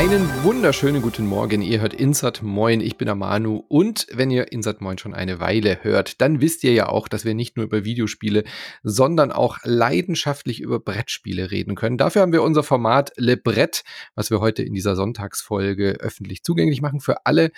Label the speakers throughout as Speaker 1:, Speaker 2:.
Speaker 1: Einen wunderschönen guten Morgen. Ihr hört Insert Moin. Ich bin der Manu. Und wenn ihr Insert Moin schon eine Weile hört, dann wisst ihr ja auch, dass wir nicht nur über Videospiele, sondern auch leidenschaftlich über Brettspiele reden können. Dafür haben wir unser Format Le Brett, was wir heute in dieser Sonntagsfolge öffentlich zugänglich machen für alle.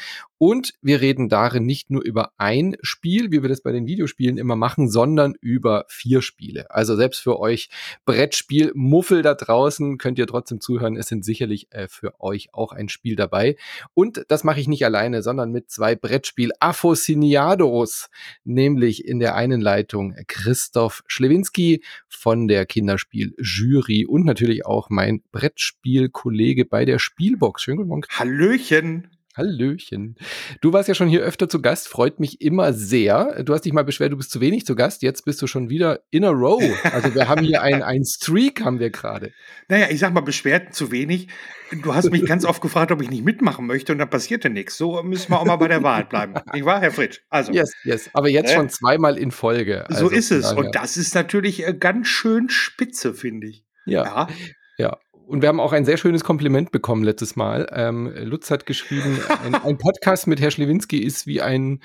Speaker 1: Und wir reden darin nicht nur über ein Spiel, wie wir das bei den Videospielen immer machen, sondern über vier Spiele. Also selbst für euch Brettspiel-Muffel da draußen könnt ihr trotzdem zuhören. Es sind sicherlich äh, für euch auch ein Spiel dabei. Und das mache ich nicht alleine, sondern mit zwei Brettspiel-Affosiniados, nämlich in der einen Leitung Christoph Schlewinski von der Kinderspiel-Jury und natürlich auch mein Brettspiel-Kollege bei der Spielbox.
Speaker 2: Schönen guten Morgen. Hallöchen.
Speaker 1: Hallöchen. Du warst ja schon hier öfter zu Gast, freut mich immer sehr. Du hast dich mal beschwert, du bist zu wenig zu Gast, jetzt bist du schon wieder in a row. Also wir haben hier ein, ein Streak, haben wir gerade.
Speaker 2: Naja, ich sag mal beschwert zu wenig. Du hast mich ganz oft gefragt, ob ich nicht mitmachen möchte und dann passierte nichts. So müssen wir auch mal bei der Wahrheit bleiben. Nicht wahr, Herr Fritsch?
Speaker 1: Also. Yes, yes. Aber jetzt äh? schon zweimal in Folge.
Speaker 2: Also so ist es. Und das ist natürlich äh, ganz schön spitze, finde ich.
Speaker 1: Ja. ja. Ja, und wir haben auch ein sehr schönes Kompliment bekommen letztes Mal. Ähm, Lutz hat geschrieben, ein, ein, Podcast mit Herr Schlewinski ist wie ein,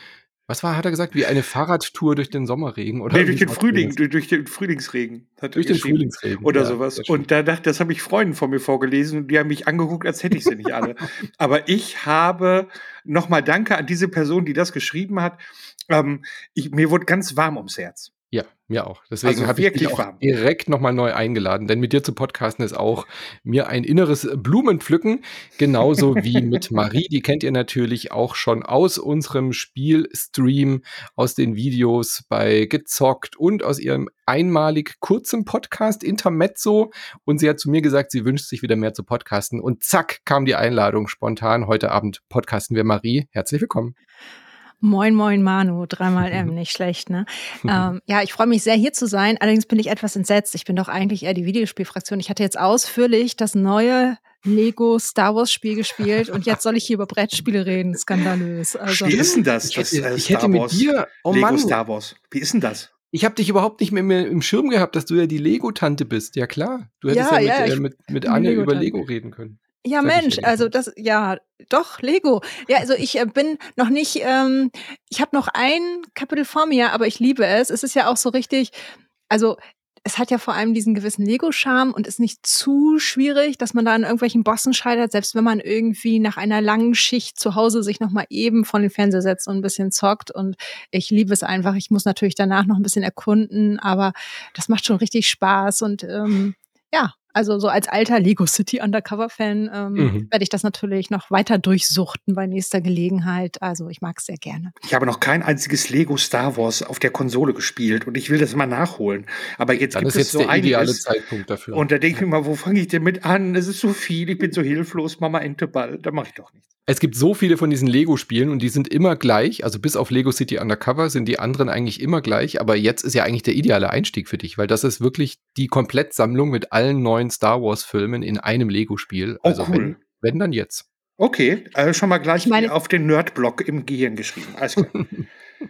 Speaker 1: was war, hat er gesagt, wie eine Fahrradtour durch den Sommerregen oder?
Speaker 2: Nee, durch den Frühling, durch, durch, den Frühlingsregen.
Speaker 1: Durch den Frühlingsregen.
Speaker 2: Oder ja, sowas. Und da dachte, das habe ich Freunden von mir vorgelesen und die haben mich angeguckt, als hätte ich sie nicht alle. Aber ich habe nochmal Danke an diese Person, die das geschrieben hat. Ähm, ich, mir wurde ganz warm ums Herz.
Speaker 1: Ja, mir auch. Deswegen also habe ich dich auch direkt nochmal neu eingeladen, denn mit dir zu podcasten ist auch mir ein inneres Blumenpflücken, genauso wie mit Marie. Die kennt ihr natürlich auch schon aus unserem Spielstream, aus den Videos bei Gezockt und aus ihrem einmalig kurzen Podcast Intermezzo. Und sie hat zu mir gesagt, sie wünscht sich wieder mehr zu podcasten. Und zack, kam die Einladung spontan. Heute Abend podcasten wir Marie. Herzlich willkommen.
Speaker 3: Moin, moin, Manu. Dreimal M, nicht schlecht, ne? ähm, ja, ich freue mich sehr, hier zu sein. Allerdings bin ich etwas entsetzt. Ich bin doch eigentlich eher die Videospielfraktion. Ich hatte jetzt ausführlich das neue Lego Star Wars Spiel gespielt und jetzt soll ich hier über Brettspiele reden. Skandalös.
Speaker 2: Also, Wie ist denn das?
Speaker 1: das ich, hätte, ich hätte mit dir,
Speaker 2: oh Lego Mann. Star Wars. Wie ist denn das?
Speaker 1: Ich habe dich überhaupt nicht mehr, mehr, im Schirm gehabt, dass du ja die Lego-Tante bist. Ja klar, du hättest ja, ja, ja mit, äh, mit, mit Anne über Lego reden können.
Speaker 3: Ja, Mensch, also das, ja, doch, Lego. Ja, also ich äh, bin noch nicht, ähm, ich habe noch ein Kapitel vor mir, aber ich liebe es. Es ist ja auch so richtig, also es hat ja vor allem diesen gewissen Lego-Charme und ist nicht zu schwierig, dass man da an irgendwelchen Bossen scheitert, selbst wenn man irgendwie nach einer langen Schicht zu Hause sich noch mal eben von den Fernseher setzt und ein bisschen zockt. Und ich liebe es einfach. Ich muss natürlich danach noch ein bisschen erkunden, aber das macht schon richtig Spaß und ähm, ja, also so als alter Lego City Undercover-Fan ähm, mhm. werde ich das natürlich noch weiter durchsuchten bei nächster Gelegenheit. Also ich mag es sehr gerne.
Speaker 2: Ich habe noch kein einziges Lego Star Wars auf der Konsole gespielt und ich will das mal nachholen. Aber jetzt
Speaker 1: Dann
Speaker 2: gibt
Speaker 1: ist es
Speaker 2: jetzt
Speaker 1: so der ideale Zeitpunkt dafür.
Speaker 2: Und da denke ich mir mal, wo fange ich denn mit an? Es ist so viel, ich bin so hilflos, Mama Enteball, da mache ich doch nichts.
Speaker 1: Es gibt so viele von diesen Lego-Spielen und die sind immer gleich. Also bis auf Lego City Undercover sind die anderen eigentlich immer gleich. Aber jetzt ist ja eigentlich der ideale Einstieg für dich, weil das ist wirklich die Komplettsammlung mit allen neuen Star Wars-Filmen in einem Lego-Spiel.
Speaker 2: Oh, also cool.
Speaker 1: wenn, wenn dann jetzt.
Speaker 2: Okay, also schon mal gleich meine, auf den Nerd-Block im Gehirn geschrieben. Alles klar.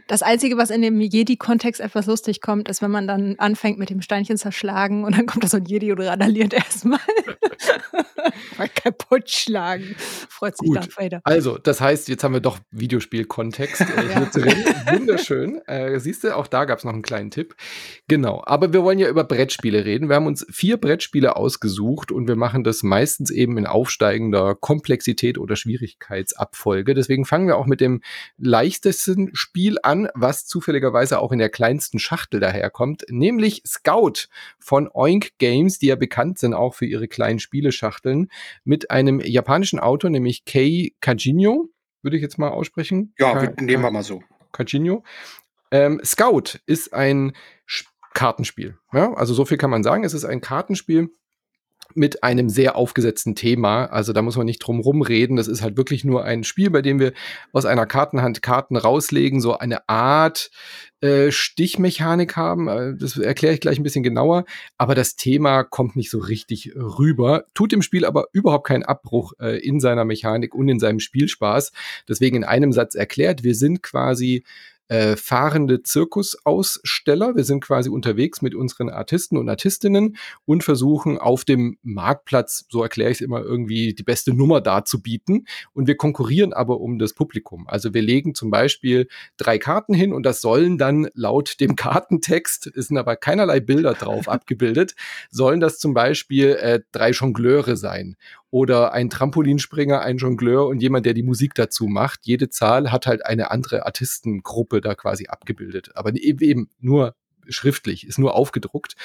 Speaker 3: Das Einzige, was in dem Jedi-Kontext etwas lustig kommt, ist, wenn man dann anfängt mit dem Steinchen zerschlagen und dann kommt da so ein Jedi und randaliert erstmal. Mal kaputt schlagen. Freut sich.
Speaker 1: Darth Vader. Also, das heißt, jetzt haben wir doch Videospiel-Kontext äh, drin. Wunderschön. Äh, siehst du, auch da gab es noch einen kleinen Tipp. Genau. Aber wir wollen ja über Brettspiele reden. Wir haben uns vier Brettspiele ausgesucht und wir machen das meistens eben in aufsteigender Komplexität oder Schwierigkeitsabfolge. Deswegen fangen wir auch mit dem leichtesten Spiel an, was zufälligerweise auch in der kleinsten Schachtel daherkommt, nämlich Scout von Oink Games, die ja bekannt sind auch für ihre kleinen Spieleschachteln, mit einem japanischen Autor, nämlich Kei Kajinyo, würde ich jetzt mal aussprechen.
Speaker 2: Ja, Ka nehmen wir mal so.
Speaker 1: Kajinyo. Ähm, Scout ist ein Kartenspiel. Ja? Also so viel kann man sagen. Es ist ein Kartenspiel mit einem sehr aufgesetzten Thema. Also da muss man nicht drum rumreden. Das ist halt wirklich nur ein Spiel, bei dem wir aus einer Kartenhand Karten rauslegen, so eine Art äh, Stichmechanik haben. Äh, das erkläre ich gleich ein bisschen genauer. Aber das Thema kommt nicht so richtig rüber, tut dem Spiel aber überhaupt keinen Abbruch äh, in seiner Mechanik und in seinem Spielspaß. Deswegen in einem Satz erklärt, wir sind quasi äh, fahrende Zirkusaussteller. Wir sind quasi unterwegs mit unseren Artisten und Artistinnen und versuchen auf dem Marktplatz, so erkläre ich es immer, irgendwie die beste Nummer darzubieten. Und wir konkurrieren aber um das Publikum. Also wir legen zum Beispiel drei Karten hin und das sollen dann laut dem Kartentext, es sind aber keinerlei Bilder drauf abgebildet, sollen das zum Beispiel äh, drei Jongleure sein oder ein Trampolinspringer, ein Jongleur und jemand, der die Musik dazu macht. Jede Zahl hat halt eine andere Artistengruppe da quasi abgebildet. Aber eben nur schriftlich, ist nur aufgedruckt.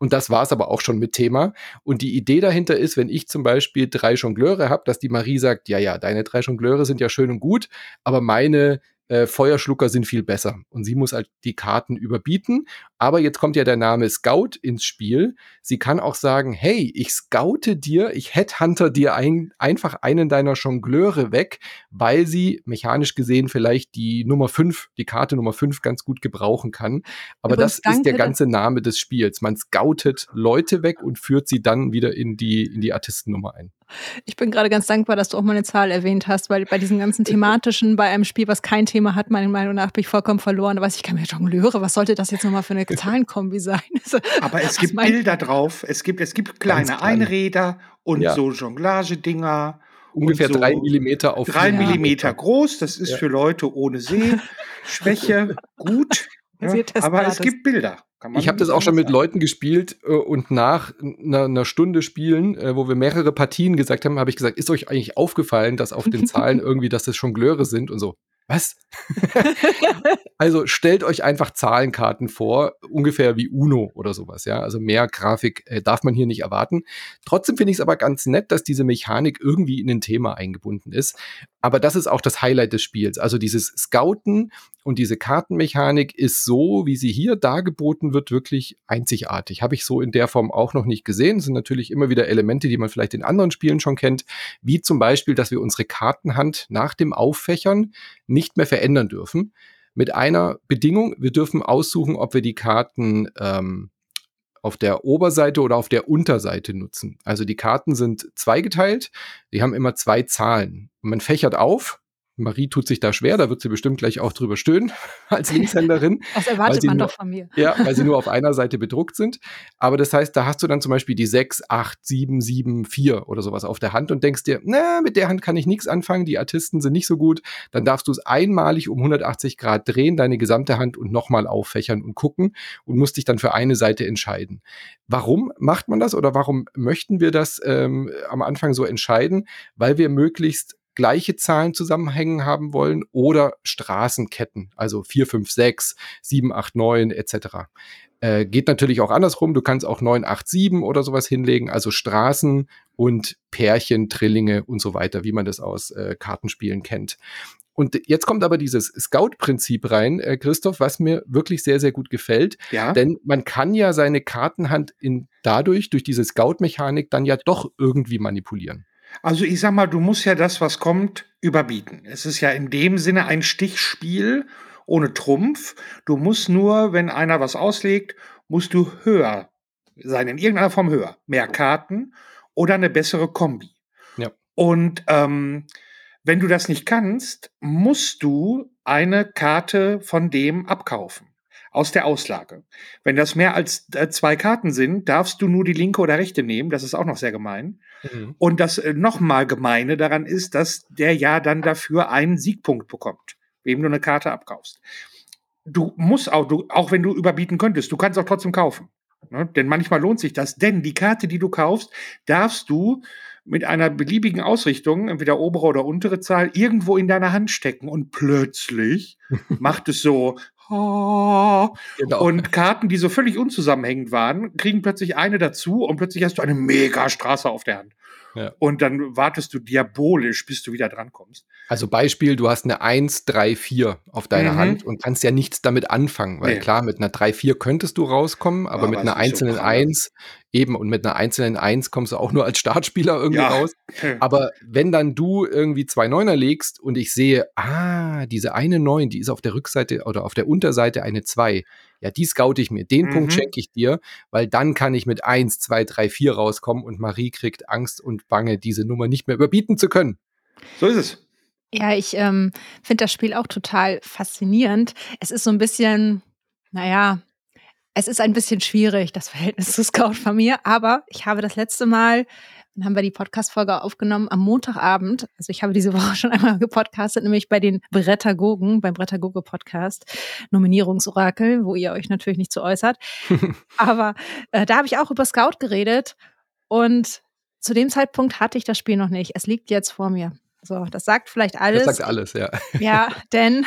Speaker 1: Und das war es aber auch schon mit Thema. Und die Idee dahinter ist, wenn ich zum Beispiel drei Jongleure habe, dass die Marie sagt, ja, ja, deine drei Jongleure sind ja schön und gut, aber meine äh, Feuerschlucker sind viel besser. Und sie muss halt die Karten überbieten. Aber jetzt kommt ja der Name Scout ins Spiel. Sie kann auch sagen, hey, ich scoute dir, ich headhunter dir ein, einfach einen deiner Jongleure weg, weil sie mechanisch gesehen vielleicht die Nummer 5, die Karte Nummer 5 ganz gut gebrauchen kann. Aber Übrigens, das ist der ganze Name des Spiels. Man scoutet Leute weg und führt sie dann wieder in die, in die Artistennummer ein.
Speaker 3: Ich bin gerade ganz dankbar, dass du auch mal eine Zahl erwähnt hast, weil bei diesem ganzen thematischen, bei einem Spiel, was kein Thema hat, meiner Meinung nach, bin ich vollkommen verloren. Da weiß ich, kann mir Jongleure, was sollte das jetzt nochmal für eine Zahlenkombi sein?
Speaker 2: Aber es gibt Bilder drauf, es gibt, es gibt kleine Einräder und ja. so Jonglagedinger.
Speaker 1: Ungefähr so drei Millimeter auf
Speaker 2: Drei Millimeter groß, das ist ja. für Leute ohne Sehschwäche gut. Ja, aber es gibt Bilder.
Speaker 1: Ich habe das auch schon mit Leuten gespielt äh, und nach einer, einer Stunde Spielen, äh, wo wir mehrere Partien gesagt haben, habe ich gesagt, ist euch eigentlich aufgefallen, dass auf den Zahlen irgendwie, dass das Jongleure sind und so. Was? also stellt euch einfach Zahlenkarten vor, ungefähr wie Uno oder sowas, ja. Also mehr Grafik äh, darf man hier nicht erwarten. Trotzdem finde ich es aber ganz nett, dass diese Mechanik irgendwie in ein Thema eingebunden ist. Aber das ist auch das Highlight des Spiels. Also dieses Scouten und diese Kartenmechanik ist so, wie sie hier dargeboten wird, wirklich einzigartig. Habe ich so in der Form auch noch nicht gesehen. Es sind natürlich immer wieder Elemente, die man vielleicht in anderen Spielen schon kennt, wie zum Beispiel, dass wir unsere Kartenhand nach dem Auffächern nicht mehr verändern dürfen. Mit einer Bedingung, wir dürfen aussuchen, ob wir die Karten ähm, auf der Oberseite oder auf der Unterseite nutzen. Also die Karten sind zweigeteilt, die haben immer zwei Zahlen. Man fächert auf Marie tut sich da schwer, da wird sie bestimmt gleich auch drüber stöhnen als Linkshänderin.
Speaker 3: Das erwartet man nur, doch von mir.
Speaker 1: Ja, weil sie nur auf einer Seite bedruckt sind. Aber das heißt, da hast du dann zum Beispiel die 6, 8, 7, 7, 4 oder sowas auf der Hand und denkst dir, na, mit der Hand kann ich nichts anfangen, die Artisten sind nicht so gut. Dann darfst du es einmalig um 180 Grad drehen, deine gesamte Hand und nochmal auffächern und gucken und musst dich dann für eine Seite entscheiden. Warum macht man das oder warum möchten wir das ähm, am Anfang so entscheiden? Weil wir möglichst gleiche Zahlen zusammenhängen haben wollen oder Straßenketten, also 4, 5, 6, 7, 8, 9 etc. Äh, geht natürlich auch andersrum. Du kannst auch 9, 8, 7 oder sowas hinlegen, also Straßen und Pärchen, Trillinge und so weiter, wie man das aus äh, Kartenspielen kennt. Und jetzt kommt aber dieses Scout-Prinzip rein, äh, Christoph, was mir wirklich sehr, sehr gut gefällt. Ja. Denn man kann ja seine Kartenhand in, dadurch, durch diese Scout-Mechanik, dann ja doch irgendwie manipulieren.
Speaker 2: Also ich sag mal, du musst ja das, was kommt, überbieten. Es ist ja in dem Sinne ein Stichspiel ohne Trumpf. Du musst nur, wenn einer was auslegt, musst du höher sein, in irgendeiner Form höher. Mehr Karten oder eine bessere Kombi. Ja. Und ähm, wenn du das nicht kannst, musst du eine Karte von dem abkaufen aus der Auslage. Wenn das mehr als äh, zwei Karten sind, darfst du nur die linke oder rechte nehmen. Das ist auch noch sehr gemein. Mhm. Und das äh, nochmal Gemeine daran ist, dass der ja dann dafür einen Siegpunkt bekommt, wem du eine Karte abkaufst. Du musst auch, du, auch wenn du überbieten könntest, du kannst auch trotzdem kaufen. Ne? Denn manchmal lohnt sich das. Denn die Karte, die du kaufst, darfst du mit einer beliebigen Ausrichtung, entweder obere oder untere Zahl, irgendwo in deiner Hand stecken. Und plötzlich macht es so. Genau. Und Karten, die so völlig unzusammenhängend waren, kriegen plötzlich eine dazu und plötzlich hast du eine mega Straße auf der Hand. Ja. Und dann wartest du diabolisch, bis du wieder drankommst.
Speaker 1: Also Beispiel, du hast eine 1, 3, 4 auf deiner mhm. Hand und kannst ja nichts damit anfangen, weil nee. klar, mit einer 3, 4 könntest du rauskommen, aber, aber mit einer einzelnen so 1 Eben, und mit einer einzelnen Eins kommst du auch nur als Startspieler irgendwie ja. raus. Aber wenn dann du irgendwie zwei Neuner legst und ich sehe, ah, diese eine Neun, die ist auf der Rückseite oder auf der Unterseite eine Zwei, ja, die scoute ich mir. Den mhm. Punkt schenke ich dir, weil dann kann ich mit eins, zwei, drei, vier rauskommen und Marie kriegt Angst und Bange, diese Nummer nicht mehr überbieten zu können.
Speaker 2: So ist es.
Speaker 3: Ja, ich ähm, finde das Spiel auch total faszinierend. Es ist so ein bisschen, naja, es ist ein bisschen schwierig, das Verhältnis zu Scout von mir, aber ich habe das letzte Mal dann haben wir die Podcast-Folge aufgenommen am Montagabend. Also ich habe diese Woche schon einmal gepodcastet, nämlich bei den Brettagogen, beim Brettagoge-Podcast, Nominierungsorakel, wo ihr euch natürlich nicht zu äußert. Aber äh, da habe ich auch über Scout geredet und zu dem Zeitpunkt hatte ich das Spiel noch nicht. Es liegt jetzt vor mir. So, das sagt vielleicht alles.
Speaker 1: Das sagt alles, ja.
Speaker 3: Ja, denn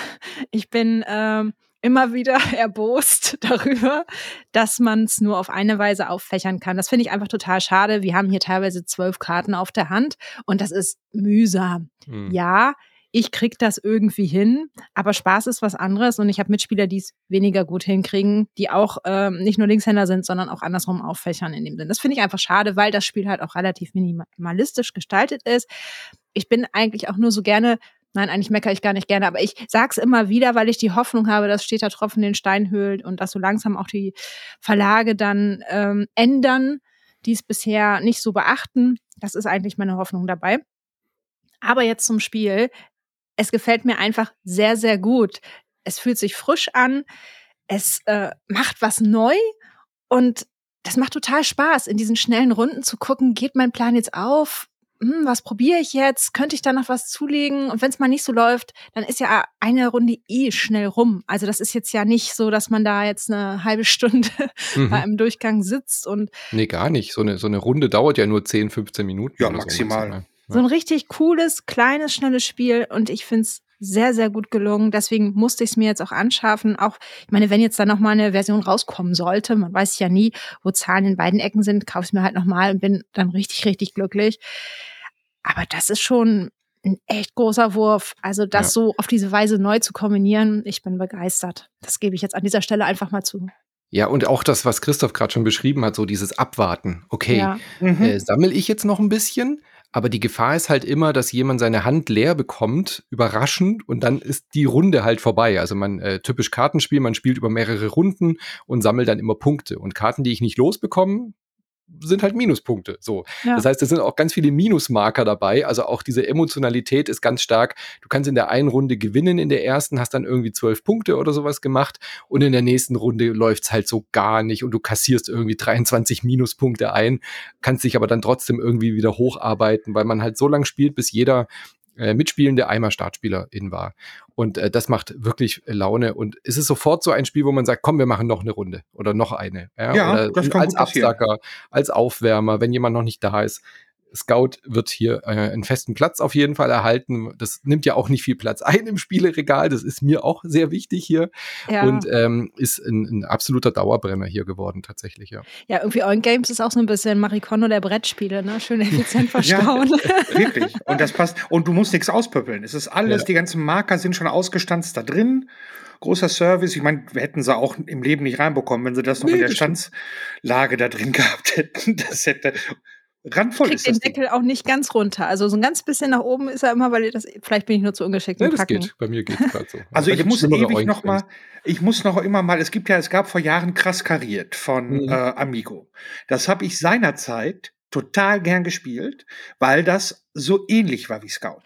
Speaker 3: ich bin ähm, immer wieder erbost darüber, dass man es nur auf eine Weise auffächern kann. Das finde ich einfach total schade. Wir haben hier teilweise zwölf Karten auf der Hand und das ist mühsam. Hm. Ja, ich krieg das irgendwie hin, aber Spaß ist was anderes und ich habe Mitspieler, die es weniger gut hinkriegen, die auch ähm, nicht nur Linkshänder sind, sondern auch andersrum auffächern in dem Sinn. Das finde ich einfach schade, weil das Spiel halt auch relativ minimalistisch gestaltet ist. Ich bin eigentlich auch nur so gerne Nein, eigentlich meckere ich gar nicht gerne, aber ich sag's immer wieder, weil ich die Hoffnung habe, dass steter Tropfen den Stein höhlt und dass so langsam auch die Verlage dann ähm, ändern, die es bisher nicht so beachten. Das ist eigentlich meine Hoffnung dabei. Aber jetzt zum Spiel. Es gefällt mir einfach sehr, sehr gut. Es fühlt sich frisch an. Es äh, macht was neu und das macht total Spaß, in diesen schnellen Runden zu gucken, geht mein Plan jetzt auf? Hm, was probiere ich jetzt? Könnte ich da noch was zulegen? Und wenn es mal nicht so läuft, dann ist ja eine Runde eh schnell rum. Also das ist jetzt ja nicht so, dass man da jetzt eine halbe Stunde mhm. bei einem Durchgang sitzt und.
Speaker 1: Nee, gar nicht. So eine, so eine Runde dauert ja nur 10, 15 Minuten.
Speaker 2: Ja, maximal. So,
Speaker 3: ja. so ein richtig cooles, kleines, schnelles Spiel und ich finde es sehr, sehr gut gelungen. Deswegen musste ich es mir jetzt auch anschaffen. Auch, ich meine, wenn jetzt da nochmal eine Version rauskommen sollte, man weiß ja nie, wo Zahlen in beiden Ecken sind, kaufe ich es mir halt nochmal und bin dann richtig, richtig glücklich. Aber das ist schon ein echt großer Wurf. Also das ja. so auf diese Weise neu zu kombinieren, ich bin begeistert. Das gebe ich jetzt an dieser Stelle einfach mal zu.
Speaker 1: Ja, und auch das, was Christoph gerade schon beschrieben hat, so dieses Abwarten. Okay, ja. mhm. äh, sammle ich jetzt noch ein bisschen, aber die Gefahr ist halt immer, dass jemand seine Hand leer bekommt, überraschend, und dann ist die Runde halt vorbei. Also man äh, typisch Kartenspiel, man spielt über mehrere Runden und sammelt dann immer Punkte. Und Karten, die ich nicht losbekomme, sind halt Minuspunkte. So. Ja. Das heißt, es sind auch ganz viele Minusmarker dabei. Also auch diese Emotionalität ist ganz stark. Du kannst in der einen Runde gewinnen, in der ersten hast dann irgendwie zwölf Punkte oder sowas gemacht und in der nächsten Runde läuft's halt so gar nicht und du kassierst irgendwie 23 Minuspunkte ein, kannst dich aber dann trotzdem irgendwie wieder hocharbeiten, weil man halt so lange spielt, bis jeder äh, mitspielende einmal Startspielerin war. Und äh, das macht wirklich Laune. Und es ist sofort so ein Spiel, wo man sagt, komm, wir machen noch eine Runde oder noch eine. Ja,
Speaker 2: ja das kann
Speaker 1: als Absacker, als Aufwärmer, wenn jemand noch nicht da ist. Scout wird hier äh, einen festen Platz auf jeden Fall erhalten. Das nimmt ja auch nicht viel Platz ein im Spieleregal. Das ist mir auch sehr wichtig hier. Ja. Und ähm, ist ein, ein, absoluter Dauerbrenner hier geworden, tatsächlich, ja.
Speaker 3: Ja, irgendwie On Games ist auch so ein bisschen Marikono der Brettspiele, ne? Schön effizient verstauen.
Speaker 2: ja, wirklich. Und das passt. Und du musst nichts auspöppeln. Es ist alles, ja. die ganzen Marker sind schon ausgestanzt da drin großer Service. Ich meine, wir hätten sie auch im Leben nicht reinbekommen, wenn sie das noch nee, in der Standslage da drin gehabt hätten. Das hätte randvoll
Speaker 3: kriegt ist den Deckel auch nicht ganz runter. Also so ein ganz bisschen nach oben ist er immer, weil das vielleicht bin ich nur zu ungeschickt.
Speaker 1: Ja, das geht. Bei mir geht es gerade so.
Speaker 2: Also ich muss ewig noch mal, ich muss noch immer mal. Es gibt ja, es gab vor Jahren krass kariert von mhm. äh, Amigo. Das habe ich seinerzeit total gern gespielt, weil das so ähnlich war wie Scout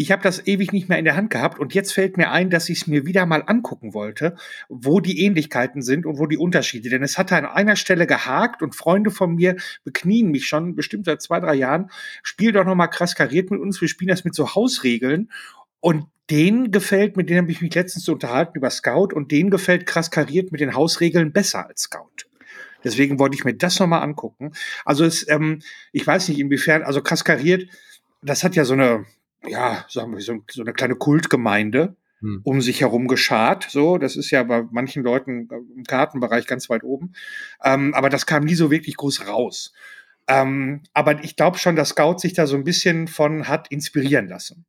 Speaker 2: ich habe das ewig nicht mehr in der Hand gehabt und jetzt fällt mir ein, dass ich es mir wieder mal angucken wollte, wo die Ähnlichkeiten sind und wo die Unterschiede. Denn es hatte an einer Stelle gehakt und Freunde von mir beknien mich schon bestimmt seit zwei, drei Jahren. Spiel doch noch mal krass kariert mit uns. Wir spielen das mit so Hausregeln und den gefällt, mit denen habe ich mich letztens unterhalten über Scout und den gefällt krass kariert mit den Hausregeln besser als Scout. Deswegen wollte ich mir das nochmal angucken. Also es, ähm, ich weiß nicht inwiefern, also krass kariert, das hat ja so eine, ja, sagen wir, so, so eine kleine Kultgemeinde hm. um sich herum geschart. So, das ist ja bei manchen Leuten im Kartenbereich ganz weit oben. Ähm, aber das kam nie so wirklich groß raus. Ähm, aber ich glaube schon, dass Scout sich da so ein bisschen von hat inspirieren lassen.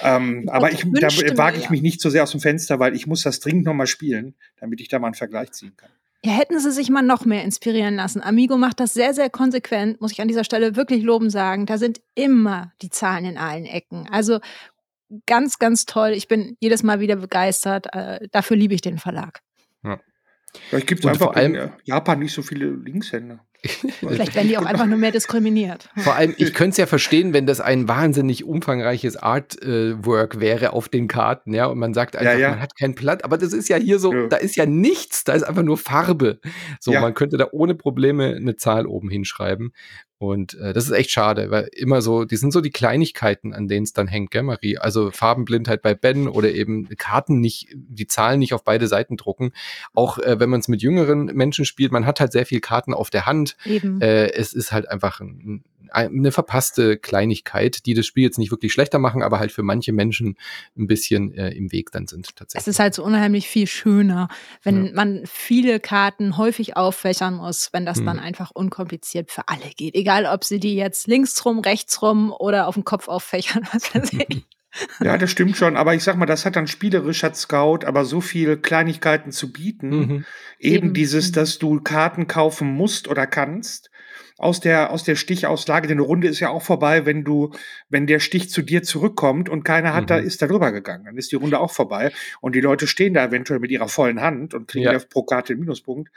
Speaker 2: Ähm, aber ich, da wage ich mich nicht so sehr aus dem Fenster, weil ich muss das dringend nochmal spielen, damit ich da mal einen Vergleich ziehen kann.
Speaker 3: Ja, hätten sie sich mal noch mehr inspirieren lassen. Amigo macht das sehr, sehr konsequent, muss ich an dieser Stelle wirklich loben sagen. Da sind immer die Zahlen in allen Ecken. Also ganz, ganz toll. Ich bin jedes Mal wieder begeistert. Äh, dafür liebe ich den Verlag.
Speaker 2: Ja. Vielleicht gibt es einfach vor allem in Japan nicht so viele Linkshänder.
Speaker 3: Vielleicht werden die auch einfach nur mehr diskriminiert.
Speaker 1: Vor allem, ich könnte es ja verstehen, wenn das ein wahnsinnig umfangreiches Artwork wäre auf den Karten, ja, und man sagt einfach, ja, ja. man hat kein Blatt, aber das ist ja hier so, ja. da ist ja nichts, da ist einfach nur Farbe. So, man könnte da ohne Probleme eine Zahl oben hinschreiben. Und äh, das ist echt schade, weil immer so, die sind so die Kleinigkeiten, an denen es dann hängt, gell, Marie? Also Farbenblindheit bei Ben oder eben Karten nicht, die Zahlen nicht auf beide Seiten drucken. Auch äh, wenn man es mit jüngeren Menschen spielt, man hat halt sehr viel Karten auf der Hand. Eben. Äh, es ist halt einfach ein, eine verpasste Kleinigkeit, die das Spiel jetzt nicht wirklich schlechter machen, aber halt für manche Menschen ein bisschen äh, im Weg dann sind tatsächlich.
Speaker 3: Es ist halt so unheimlich viel schöner, wenn ja. man viele Karten häufig auffächern muss, wenn das hm. dann einfach unkompliziert für alle geht. Egal, ob sie die jetzt links rum, rechts rum oder auf dem Kopf auffächern, was weiß ich.
Speaker 2: Ja, das stimmt schon. Aber ich sag mal, das hat dann spielerisch hat Scout aber so viele Kleinigkeiten zu bieten. Mhm. Eben, Eben, dieses, mhm. dass du Karten kaufen musst oder kannst aus der, aus der Stichauslage, denn eine Runde ist ja auch vorbei, wenn du, wenn der Stich zu dir zurückkommt und keiner hat mhm. da, ist da drüber gegangen. Dann ist die Runde auch vorbei und die Leute stehen da eventuell mit ihrer vollen Hand und kriegen ja. pro Karte den Minuspunkt.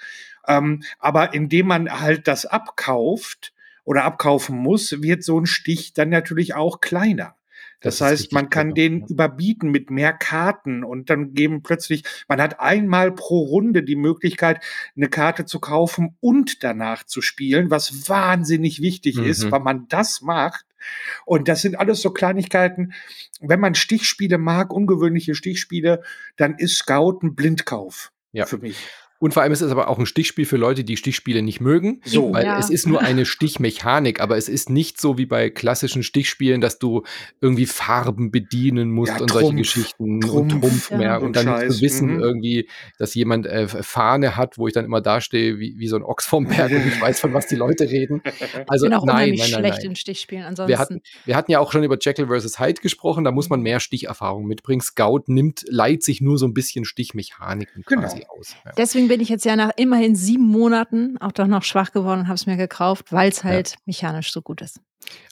Speaker 2: Ähm, aber indem man halt das abkauft oder abkaufen muss, wird so ein Stich dann natürlich auch kleiner. Das, das heißt, man kann den überbieten mit mehr Karten und dann geben plötzlich, man hat einmal pro Runde die Möglichkeit, eine Karte zu kaufen und danach zu spielen, was wahnsinnig wichtig mhm. ist, weil man das macht. Und das sind alles so Kleinigkeiten. Wenn man Stichspiele mag, ungewöhnliche Stichspiele, dann ist Scout ein Blindkauf ja. für mich.
Speaker 1: Und vor allem ist es aber auch ein Stichspiel für Leute, die Stichspiele nicht mögen. So. Weil ja. es ist nur eine Stichmechanik, aber es ist nicht so wie bei klassischen Stichspielen, dass du irgendwie Farben bedienen musst ja, und Trumpf, solche Geschichten Trumpf, und Trumpf ja. mehr. Und, und dann Scheiß. zu wissen mhm. irgendwie, dass jemand äh, Fahne hat, wo ich dann immer dastehe wie, wie so ein Ochs vom Berg und ich weiß, von was die Leute reden.
Speaker 3: Also ich bin auch nein, nein, nein, schlecht nein. in Stichspielen. Ansonsten.
Speaker 1: Wir hatten, wir hatten ja auch schon über Jekyll vs. Hyde gesprochen, da muss man mehr Sticherfahrung mitbringen. Scout nimmt, leiht sich nur so ein bisschen Stichmechaniken genau. quasi aus.
Speaker 3: Deswegen bin ich jetzt ja nach immerhin sieben Monaten auch doch noch schwach geworden und habe es mir gekauft, weil es halt ja. mechanisch so gut ist.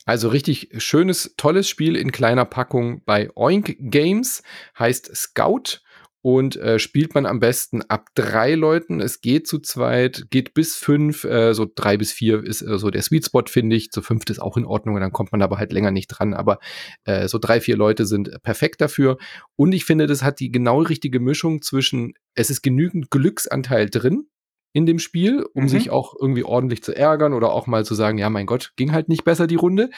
Speaker 1: Also richtig schönes, tolles Spiel in kleiner Packung bei Oink Games, heißt Scout und äh, spielt man am besten ab drei Leuten. Es geht zu zweit, geht bis fünf, äh, so drei bis vier ist äh, so der Sweet Spot, finde ich. Zu fünft ist auch in Ordnung, dann kommt man aber halt länger nicht dran. Aber äh, so drei, vier Leute sind perfekt dafür. Und ich finde, das hat die genau richtige Mischung zwischen, es ist genügend Glücksanteil drin, in dem Spiel, um mhm. sich auch irgendwie ordentlich zu ärgern oder auch mal zu sagen, ja, mein Gott, ging halt nicht besser die Runde.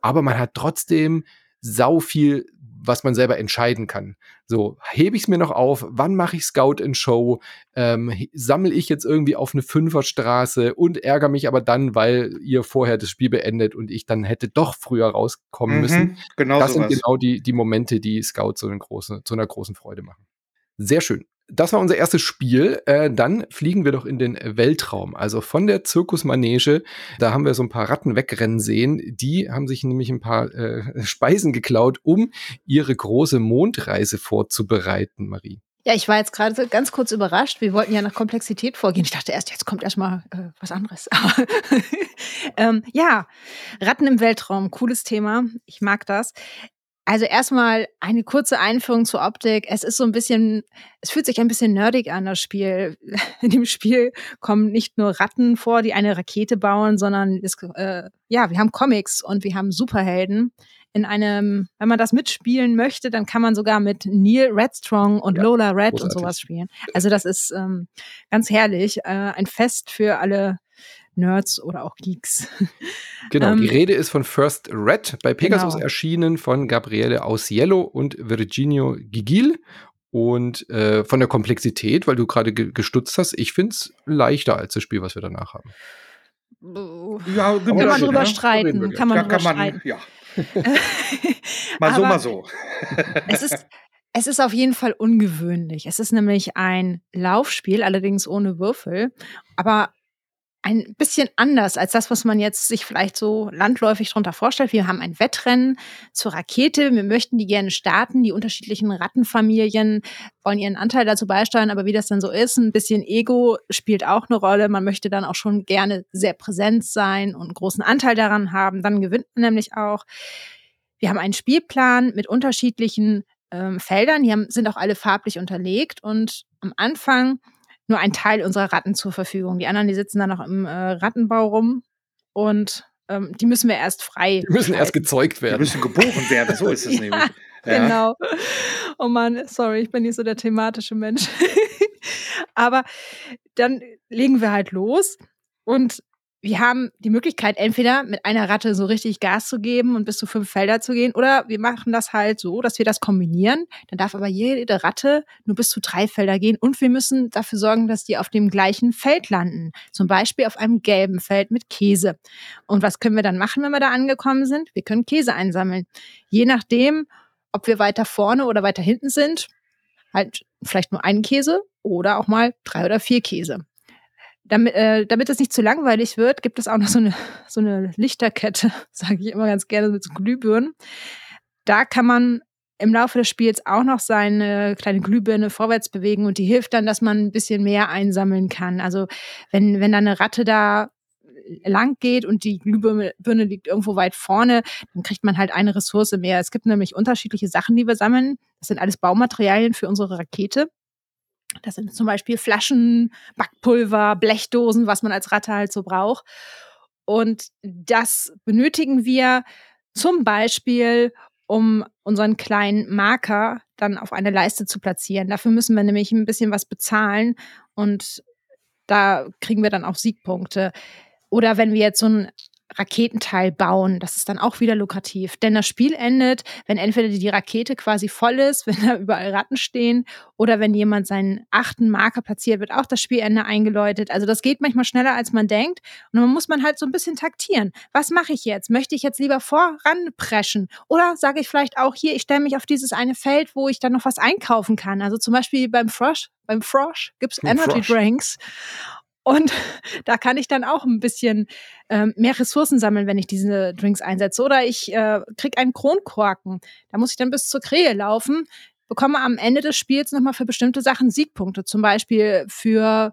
Speaker 1: Aber man hat trotzdem sau viel was man selber entscheiden kann. So, hebe ich es mir noch auf, wann mache ich Scout in Show, ähm, sammle ich jetzt irgendwie auf eine Fünferstraße und ärgere mich aber dann, weil ihr vorher das Spiel beendet und ich dann hätte doch früher rauskommen mhm, müssen. Genau das sowas. sind genau die, die Momente, die Scout so eine große, zu einer großen Freude machen. Sehr schön das war unser erstes Spiel. Äh, dann fliegen wir doch in den Weltraum. Also von der Zirkusmanege, da haben wir so ein paar Ratten wegrennen sehen. Die haben sich nämlich ein paar äh, Speisen geklaut, um ihre große Mondreise vorzubereiten, Marie.
Speaker 3: Ja, ich war jetzt gerade ganz kurz überrascht. Wir wollten ja nach Komplexität vorgehen. Ich dachte erst, jetzt kommt erstmal äh, was anderes. ähm, ja, Ratten im Weltraum, cooles Thema. Ich mag das. Also erstmal eine kurze Einführung zur Optik. Es ist so ein bisschen, es fühlt sich ein bisschen nerdig an, das Spiel. In dem Spiel kommen nicht nur Ratten vor, die eine Rakete bauen, sondern es, äh, ja, wir haben Comics und wir haben Superhelden. In einem, wenn man das mitspielen möchte, dann kann man sogar mit Neil Redstrong und ja, Lola Red großartig. und sowas spielen. Also das ist ähm, ganz herrlich. Äh, ein Fest für alle Nerds oder auch Geeks.
Speaker 1: Genau, ähm, die Rede ist von First Red, bei Pegasus genau. erschienen von Gabriele Ausiello und Virginio Gigil. Und äh, von der Komplexität, weil du gerade ge gestutzt hast, ich finde es leichter als das Spiel, was wir danach haben.
Speaker 3: Ja, kann man drüber ne? streiten. Kann man drüber
Speaker 2: kann
Speaker 3: man,
Speaker 2: Ja. mal so, mal so.
Speaker 3: es ist, es ist auf jeden Fall ungewöhnlich. Es ist nämlich ein Laufspiel, allerdings ohne Würfel. Aber ein bisschen anders als das, was man jetzt sich vielleicht so landläufig darunter vorstellt. Wir haben ein Wettrennen zur Rakete. Wir möchten die gerne starten. Die unterschiedlichen Rattenfamilien wollen ihren Anteil dazu beisteuern. Aber wie das dann so ist, ein bisschen Ego spielt auch eine Rolle. Man möchte dann auch schon gerne sehr präsent sein und einen großen Anteil daran haben. Dann gewinnt man nämlich auch. Wir haben einen Spielplan mit unterschiedlichen ähm, Feldern. Die haben, sind auch alle farblich unterlegt. Und am Anfang nur ein Teil unserer Ratten zur Verfügung. Die anderen, die sitzen dann noch im äh, Rattenbau rum und ähm, die müssen wir erst frei.
Speaker 1: Die müssen erst gezeugt werden.
Speaker 2: Die müssen geboren werden, so ist es
Speaker 3: ja,
Speaker 2: nämlich.
Speaker 3: Ja. Genau. Oh Mann, sorry, ich bin nicht so der thematische Mensch. Aber dann legen wir halt los und wir haben die Möglichkeit, entweder mit einer Ratte so richtig Gas zu geben und bis zu fünf Felder zu gehen, oder wir machen das halt so, dass wir das kombinieren. Dann darf aber jede Ratte nur bis zu drei Felder gehen und wir müssen dafür sorgen, dass die auf dem gleichen Feld landen. Zum Beispiel auf einem gelben Feld mit Käse. Und was können wir dann machen, wenn wir da angekommen sind? Wir können Käse einsammeln. Je nachdem, ob wir weiter vorne oder weiter hinten sind, halt vielleicht nur einen Käse oder auch mal drei oder vier Käse. Damit, äh, damit es nicht zu langweilig wird, gibt es auch noch so eine, so eine Lichterkette, sage ich immer ganz gerne, mit so Glühbirnen. Da kann man im Laufe des Spiels auch noch seine kleine Glühbirne vorwärts bewegen und die hilft dann, dass man ein bisschen mehr einsammeln kann. Also wenn, wenn da eine Ratte da lang geht und die Glühbirne liegt irgendwo weit vorne, dann kriegt man halt eine Ressource mehr. Es gibt nämlich unterschiedliche Sachen, die wir sammeln. Das sind alles Baumaterialien für unsere Rakete. Das sind zum Beispiel Flaschen, Backpulver, Blechdosen, was man als Ratte halt so braucht. Und das benötigen wir zum Beispiel, um unseren kleinen Marker dann auf eine Leiste zu platzieren. Dafür müssen wir nämlich ein bisschen was bezahlen und da kriegen wir dann auch Siegpunkte. Oder wenn wir jetzt so ein Raketenteil bauen. Das ist dann auch wieder lukrativ. Denn das Spiel endet, wenn entweder die Rakete quasi voll ist, wenn da überall Ratten stehen, oder wenn jemand seinen achten Marker platziert, wird auch das Spielende eingeläutet. Also das geht manchmal schneller, als man denkt. Und dann muss man halt so ein bisschen taktieren. Was mache ich jetzt? Möchte ich jetzt lieber voranpreschen? Oder sage ich vielleicht auch hier, ich stelle mich auf dieses eine Feld, wo ich dann noch was einkaufen kann. Also zum Beispiel beim Frosch, beim Frosch gibt es Energy Frosch. Drinks. Und da kann ich dann auch ein bisschen ähm, mehr Ressourcen sammeln, wenn ich diese Drinks einsetze. Oder ich äh, kriege einen Kronkorken. Da muss ich dann bis zur Krähe laufen, bekomme am Ende des Spiels nochmal für bestimmte Sachen Siegpunkte. Zum Beispiel für,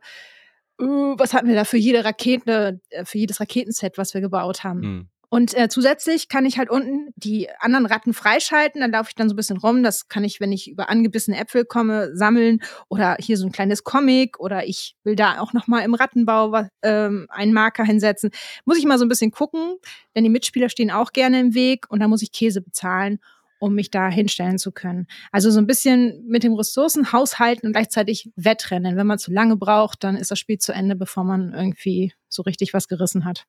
Speaker 3: äh, was hatten wir da, für jede Rakete, äh, für jedes Raketenset, was wir gebaut haben. Mhm. Und äh, zusätzlich kann ich halt unten die anderen Ratten freischalten. Dann laufe ich dann so ein bisschen rum. Das kann ich, wenn ich über angebissene Äpfel komme, sammeln. Oder hier so ein kleines Comic. Oder ich will da auch noch mal im Rattenbau ähm, einen Marker hinsetzen. Muss ich mal so ein bisschen gucken, denn die Mitspieler stehen auch gerne im Weg. Und da muss ich Käse bezahlen um mich da hinstellen zu können. Also so ein bisschen mit dem Ressourcen haushalten und gleichzeitig Wettrennen. Wenn man zu lange braucht, dann ist das Spiel zu Ende, bevor man irgendwie so richtig was gerissen hat.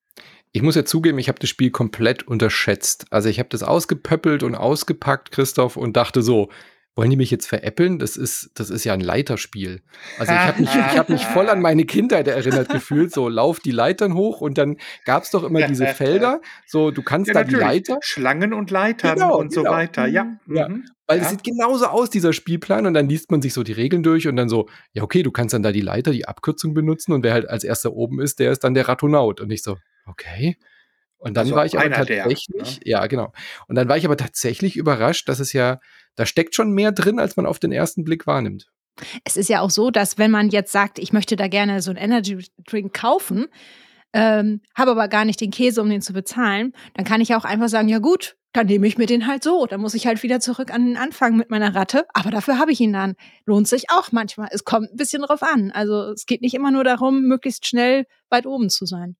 Speaker 1: Ich muss ja zugeben, ich habe das Spiel komplett unterschätzt. Also ich habe das ausgepöppelt und ausgepackt, Christoph, und dachte so, wollen die mich jetzt veräppeln? Das ist, das ist ja ein Leiterspiel. Also ich habe mich, ich hab mich voll an meine Kindheit erinnert gefühlt. So, lauf die Leitern hoch und dann gab es doch immer diese Felder. So, du kannst ja, da natürlich. die Leiter.
Speaker 2: Schlangen und Leitern genau, und genau. so weiter, ja.
Speaker 1: ja. Mhm. Weil es sieht genauso aus, dieser Spielplan, und dann liest man sich so die Regeln durch und dann so, ja, okay, du kannst dann da die Leiter, die Abkürzung benutzen und wer halt als erster oben ist, der ist dann der Ratonaut. Und ich so, okay. Und dann also war ich aber tatsächlich, der, ne? ja, genau. Und dann war ich aber tatsächlich überrascht, dass es ja, da steckt schon mehr drin, als man auf den ersten Blick wahrnimmt.
Speaker 3: Es ist ja auch so, dass wenn man jetzt sagt, ich möchte da gerne so einen Energy Drink kaufen, ähm, habe aber gar nicht den Käse, um den zu bezahlen, dann kann ich auch einfach sagen, ja gut, dann nehme ich mir den halt so. Dann muss ich halt wieder zurück an den Anfang mit meiner Ratte. Aber dafür habe ich ihn dann. Lohnt sich auch manchmal. Es kommt ein bisschen drauf an. Also es geht nicht immer nur darum, möglichst schnell weit oben zu sein.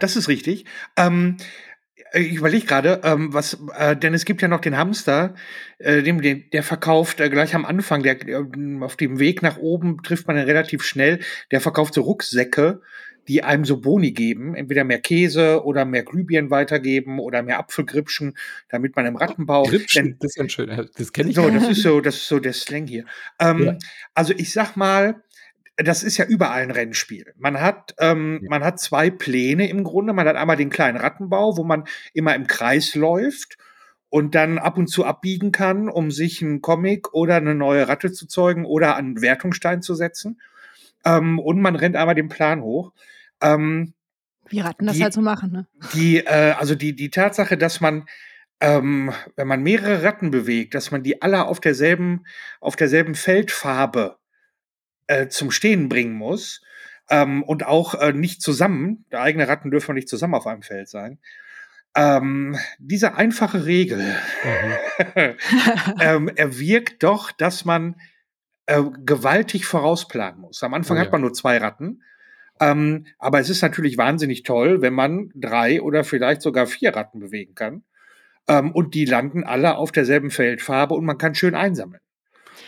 Speaker 2: Das ist richtig. Ähm, ich überlege gerade, ähm, was, äh, denn es gibt ja noch den Hamster, äh, dem, den, der verkauft äh, gleich am Anfang, der, äh, auf dem Weg nach oben trifft man ihn relativ schnell, der verkauft so Rucksäcke, die einem so Boni geben, entweder mehr Käse oder mehr Glühbirnen weitergeben oder mehr Apfelgripschen, damit man im Rattenbau.
Speaker 1: Gripschen, denn, das ist ein schöner,
Speaker 2: das kenne ich. So, das ist so, das ist so der Slang hier. Ähm, ja. Also ich sag mal, das ist ja überall ein Rennspiel. Man hat, ähm, ja. man hat zwei Pläne im Grunde. Man hat einmal den kleinen Rattenbau, wo man immer im Kreis läuft und dann ab und zu abbiegen kann, um sich einen Comic oder eine neue Ratte zu zeugen oder einen Wertungsstein zu setzen. Ähm, und man rennt einmal den Plan hoch. Ähm,
Speaker 3: Wie Ratten das halt so machen, ne?
Speaker 2: Die, äh, also die, die Tatsache, dass man ähm, wenn man mehrere Ratten bewegt, dass man die alle auf derselben, auf derselben Feldfarbe äh, zum Stehen bringen muss ähm, und auch äh, nicht zusammen, der eigene Ratten dürfen nicht zusammen auf einem Feld sein. Ähm, diese einfache Regel mhm. ähm, erwirkt doch, dass man äh, gewaltig vorausplanen muss. Am Anfang
Speaker 1: Oh
Speaker 2: hat
Speaker 1: ja.
Speaker 2: man nur zwei Ratten. Ähm, aber es ist natürlich wahnsinnig toll, wenn man drei oder vielleicht sogar vier Ratten bewegen kann. Ähm, und die landen alle auf derselben Feldfarbe und man kann schön einsammeln.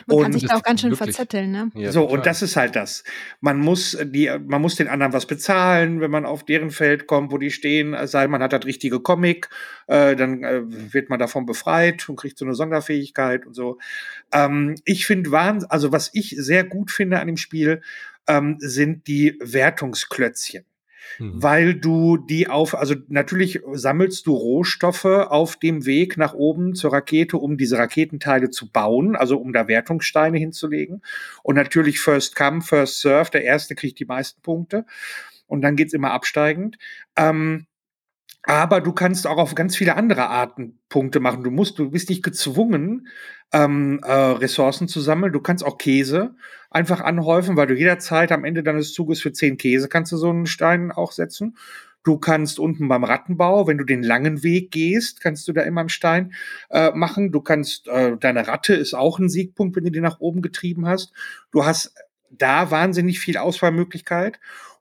Speaker 3: Man kann
Speaker 2: Und
Speaker 3: sich
Speaker 1: das
Speaker 3: da auch ganz schön
Speaker 1: wirklich-
Speaker 3: verzetteln, ne?
Speaker 1: Ja,
Speaker 2: so,
Speaker 1: total.
Speaker 2: und das ist halt das. Man muss die, man muss den anderen was bezahlen, wenn man auf deren Feld kommt, wo die stehen, es sei man hat das richtige Comic, äh, dann äh, wird man davon befreit und kriegt so eine Sonderfähigkeit und so. Ähm, ich finde Wahnsinn, also was ich sehr gut finde an dem Spiel, ähm, sind die Wertungsklötzchen
Speaker 1: Mhm.
Speaker 2: weil du die auf, also natürlich sammelst du Rohstoffe auf dem Weg nach oben zur Rakete, um diese Raketenteile zu bauen, also um da Wertungssteine hinzulegen. Und natürlich First Come, First Serve, der Erste kriegt die meisten Punkte. Und dann geht's immer absteigend. Ähm, aber du kannst auch auf ganz viele andere Arten Punkte machen. Du musst, du bist nicht gezwungen, ähm, äh, Ressourcen zu sammeln. Du kannst auch Käse einfach anhäufen, weil du jederzeit am Ende deines Zuges für zehn Käse kannst du so einen Stein auch setzen. Du kannst unten beim Rattenbau, wenn du den langen Weg gehst, kannst du da immer einen Stein äh, machen. Du kannst, äh, deine Ratte ist auch ein Siegpunkt, wenn du die nach oben getrieben hast. Du hast da wahnsinnig viel Auswahlmöglichkeit.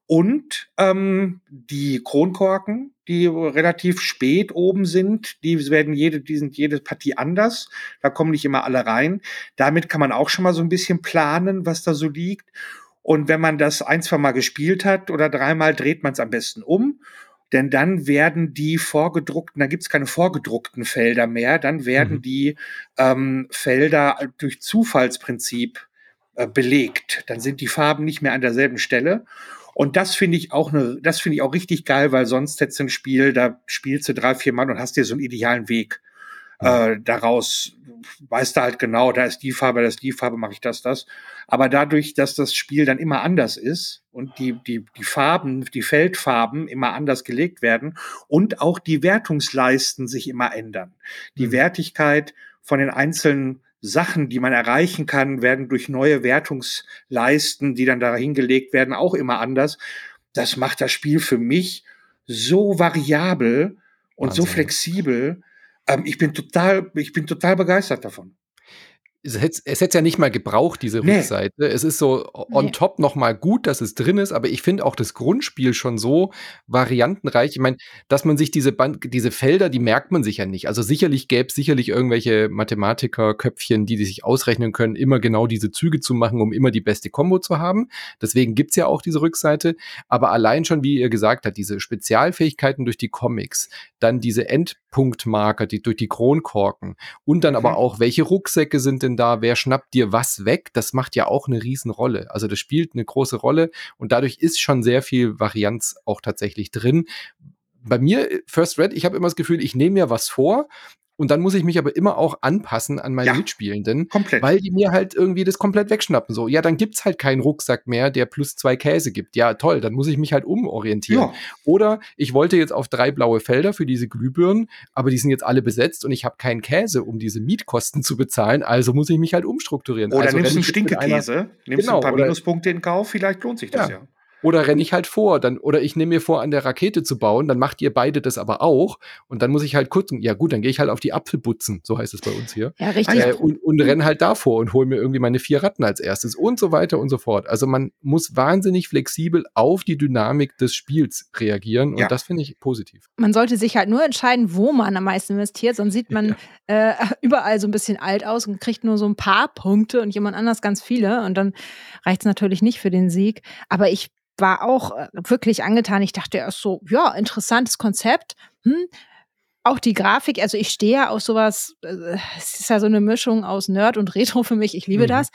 Speaker 2: Und ähm, die Kronkorken, die relativ spät oben sind, die werden jede, die sind jede Partie anders. Da kommen nicht immer alle rein. Damit kann man auch schon mal so ein bisschen planen, was da so liegt. Und wenn man das ein, zwei Mal gespielt hat oder dreimal, dreht man es am besten um. Denn dann werden die vorgedruckten, dann gibt es keine vorgedruckten Felder mehr, dann werden
Speaker 1: Mhm.
Speaker 2: die ähm, Felder durch Zufallsprinzip äh, belegt. Dann sind die Farben nicht mehr an derselben Stelle. Und das finde ich auch eine, das finde ich auch richtig geil, weil sonst hättest du ein Spiel, da spielst du drei, vier Mann und hast dir so einen idealen Weg. Äh, daraus weißt du halt genau, da ist die Farbe, da ist die Farbe, mache ich das, das. Aber dadurch, dass das Spiel dann immer anders ist und die, die, die Farben, die Feldfarben immer anders gelegt werden und auch die Wertungsleisten sich immer ändern. Die
Speaker 1: Mhm.
Speaker 2: Wertigkeit von den einzelnen Sachen, die man erreichen kann, werden durch neue Wertungsleisten, die dann da hingelegt werden, auch immer anders. Das macht das Spiel für mich so variabel und so
Speaker 1: Wahnsinn.
Speaker 2: flexibel. Ähm, ich bin total, ich bin total begeistert davon.
Speaker 1: Es hätte es hätte ja nicht mal gebraucht, diese
Speaker 2: Nee.
Speaker 1: Rückseite. Es ist so on
Speaker 3: Nee.
Speaker 1: top noch mal gut, dass es drin ist, aber ich finde auch das Grundspiel schon so variantenreich. Ich meine, dass man sich diese Band diese Felder, die merkt man sich ja nicht. Also sicherlich gäbe es sicherlich irgendwelche Mathematikerköpfchen, die sich ausrechnen können, immer genau diese Züge zu machen, um immer die beste Kombo zu haben. Deswegen gibt's ja auch diese Rückseite. Aber allein schon, wie ihr gesagt habt, diese Spezialfähigkeiten durch die Comics, dann diese Endpunktmarker, die durch die Kronkorken und dann aber
Speaker 2: Mhm.
Speaker 1: auch, welche Rucksäcke sind denn da, wer schnappt dir was weg, das macht ja auch eine Riesenrolle. Also das spielt eine große Rolle und dadurch ist schon sehr viel Varianz auch tatsächlich drin. Bei mir, äh, First Red, ich habe immer das Gefühl, ich nehme mir was vor und dann muss ich mich aber immer auch anpassen an meine
Speaker 2: Ja.
Speaker 1: Mitspielenden,
Speaker 2: Komplett.
Speaker 1: weil die mir halt irgendwie das komplett wegschnappen. So, ja, dann gibt's halt keinen Rucksack mehr, der plus zwei Käse gibt. Ja, toll, dann muss ich mich halt umorientieren.
Speaker 2: ja,
Speaker 1: Oder ich wollte jetzt auf drei blaue Felder für diese Glühbirnen, aber die sind jetzt alle besetzt und ich habe keinen Käse, um diese Mietkosten zu bezahlen, also muss ich mich halt umstrukturieren.
Speaker 2: oder
Speaker 1: also
Speaker 2: nimmst einen Stinkekäse, nimmst
Speaker 1: Genau,
Speaker 2: ein paar Minuspunkte in Kauf, vielleicht lohnt sich das ja.
Speaker 1: Ja. Oder renne ich halt vor, dann, oder ich nehme mir vor, an der Rakete zu bauen, dann macht ihr beide das aber auch. Und dann muss ich halt gucken, ja gut, dann gehe ich halt auf die Apfelbutzen, so heißt es bei uns hier.
Speaker 3: Ja, richtig.
Speaker 2: Ja.
Speaker 1: Äh, und, und renn halt davor und hol mir irgendwie meine vier Ratten als erstes und so weiter und so fort. Also man muss wahnsinnig flexibel auf die Dynamik des Spiels reagieren und
Speaker 2: Ja.
Speaker 1: das finde ich positiv.
Speaker 3: Man sollte sich halt nur entscheiden, wo man am meisten investiert, sonst sieht man äh, überall so ein bisschen alt aus und kriegt nur so ein paar Punkte und jemand anders ganz viele und dann reicht es natürlich nicht für den Sieg. Aber ich war auch äh, wirklich angetan. Ich dachte erst so, ja, interessantes Konzept. Hm. Auch die Grafik, also ich stehe ja auf sowas, äh, es ist ja so eine Mischung aus Nerd und Retro für mich, ich liebe
Speaker 1: Mhm.
Speaker 3: das.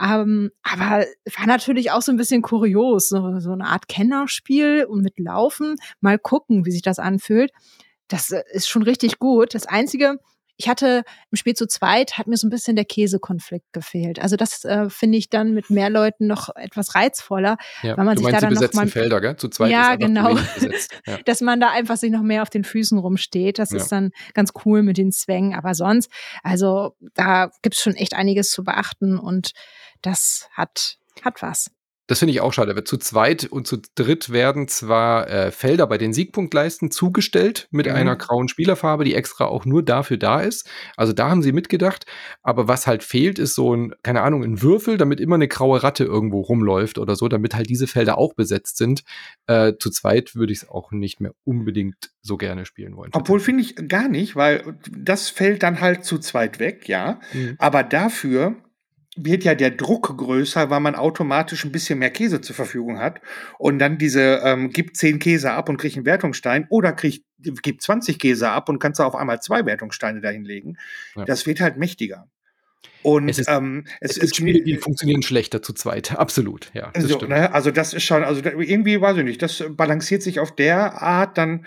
Speaker 3: Ähm, aber war natürlich auch so ein bisschen kurios, so, so eine Art Kennerspiel und mit Laufen. Mal gucken, wie sich das anfühlt. Das äh, ist schon richtig gut. Das Einzige, ich hatte im Spiel zu zweit, hat mir so ein bisschen der Käsekonflikt gefehlt. Also das äh, finde ich dann mit mehr Leuten noch etwas reizvoller,
Speaker 1: Ja.
Speaker 3: Weil man sich da dann noch mal-
Speaker 1: Felder, gell? Zu zweit
Speaker 3: Ja, genau.
Speaker 1: Ja.
Speaker 3: dass man da einfach sich noch mehr auf den Füßen rumsteht. Das
Speaker 1: Ja.
Speaker 3: ist dann ganz cool mit den Zwängen. Aber sonst, also da gibt's schon echt einiges zu beachten und das hat, hat was.
Speaker 1: Das finde ich auch schade. Zu zweit und zu dritt werden zwar äh, Felder bei den Siegpunktleisten zugestellt mit mhm. einer grauen Spielerfarbe, die extra auch nur dafür da ist. Also da haben sie mitgedacht. Aber was halt fehlt, ist so ein, keine Ahnung, ein Würfel, damit immer eine graue Ratte irgendwo rumläuft oder so, damit halt diese Felder auch besetzt sind. Äh, zu zweit würde ich es auch nicht mehr unbedingt so gerne spielen wollen.
Speaker 2: Obwohl finde ich gar nicht, weil das fällt dann halt zu zweit weg, ja. Mhm. Aber dafür wird ja der Druck größer, weil man automatisch ein bisschen mehr Käse zur Verfügung hat und dann diese ähm, gibt zehn Käse ab und kriegt einen Wertungsstein oder kriegt gibt 20 Käse ab und kannst da auf einmal zwei Wertungssteine dahinlegen. Ja. Das wird halt mächtiger.
Speaker 1: Und es, ist, ähm, es, es gibt Spiele, die funktionieren schlechter zu zweit. Absolut, ja.
Speaker 2: Das so, ne, also das ist schon, also irgendwie weiß ich nicht, das balanciert sich auf der Art dann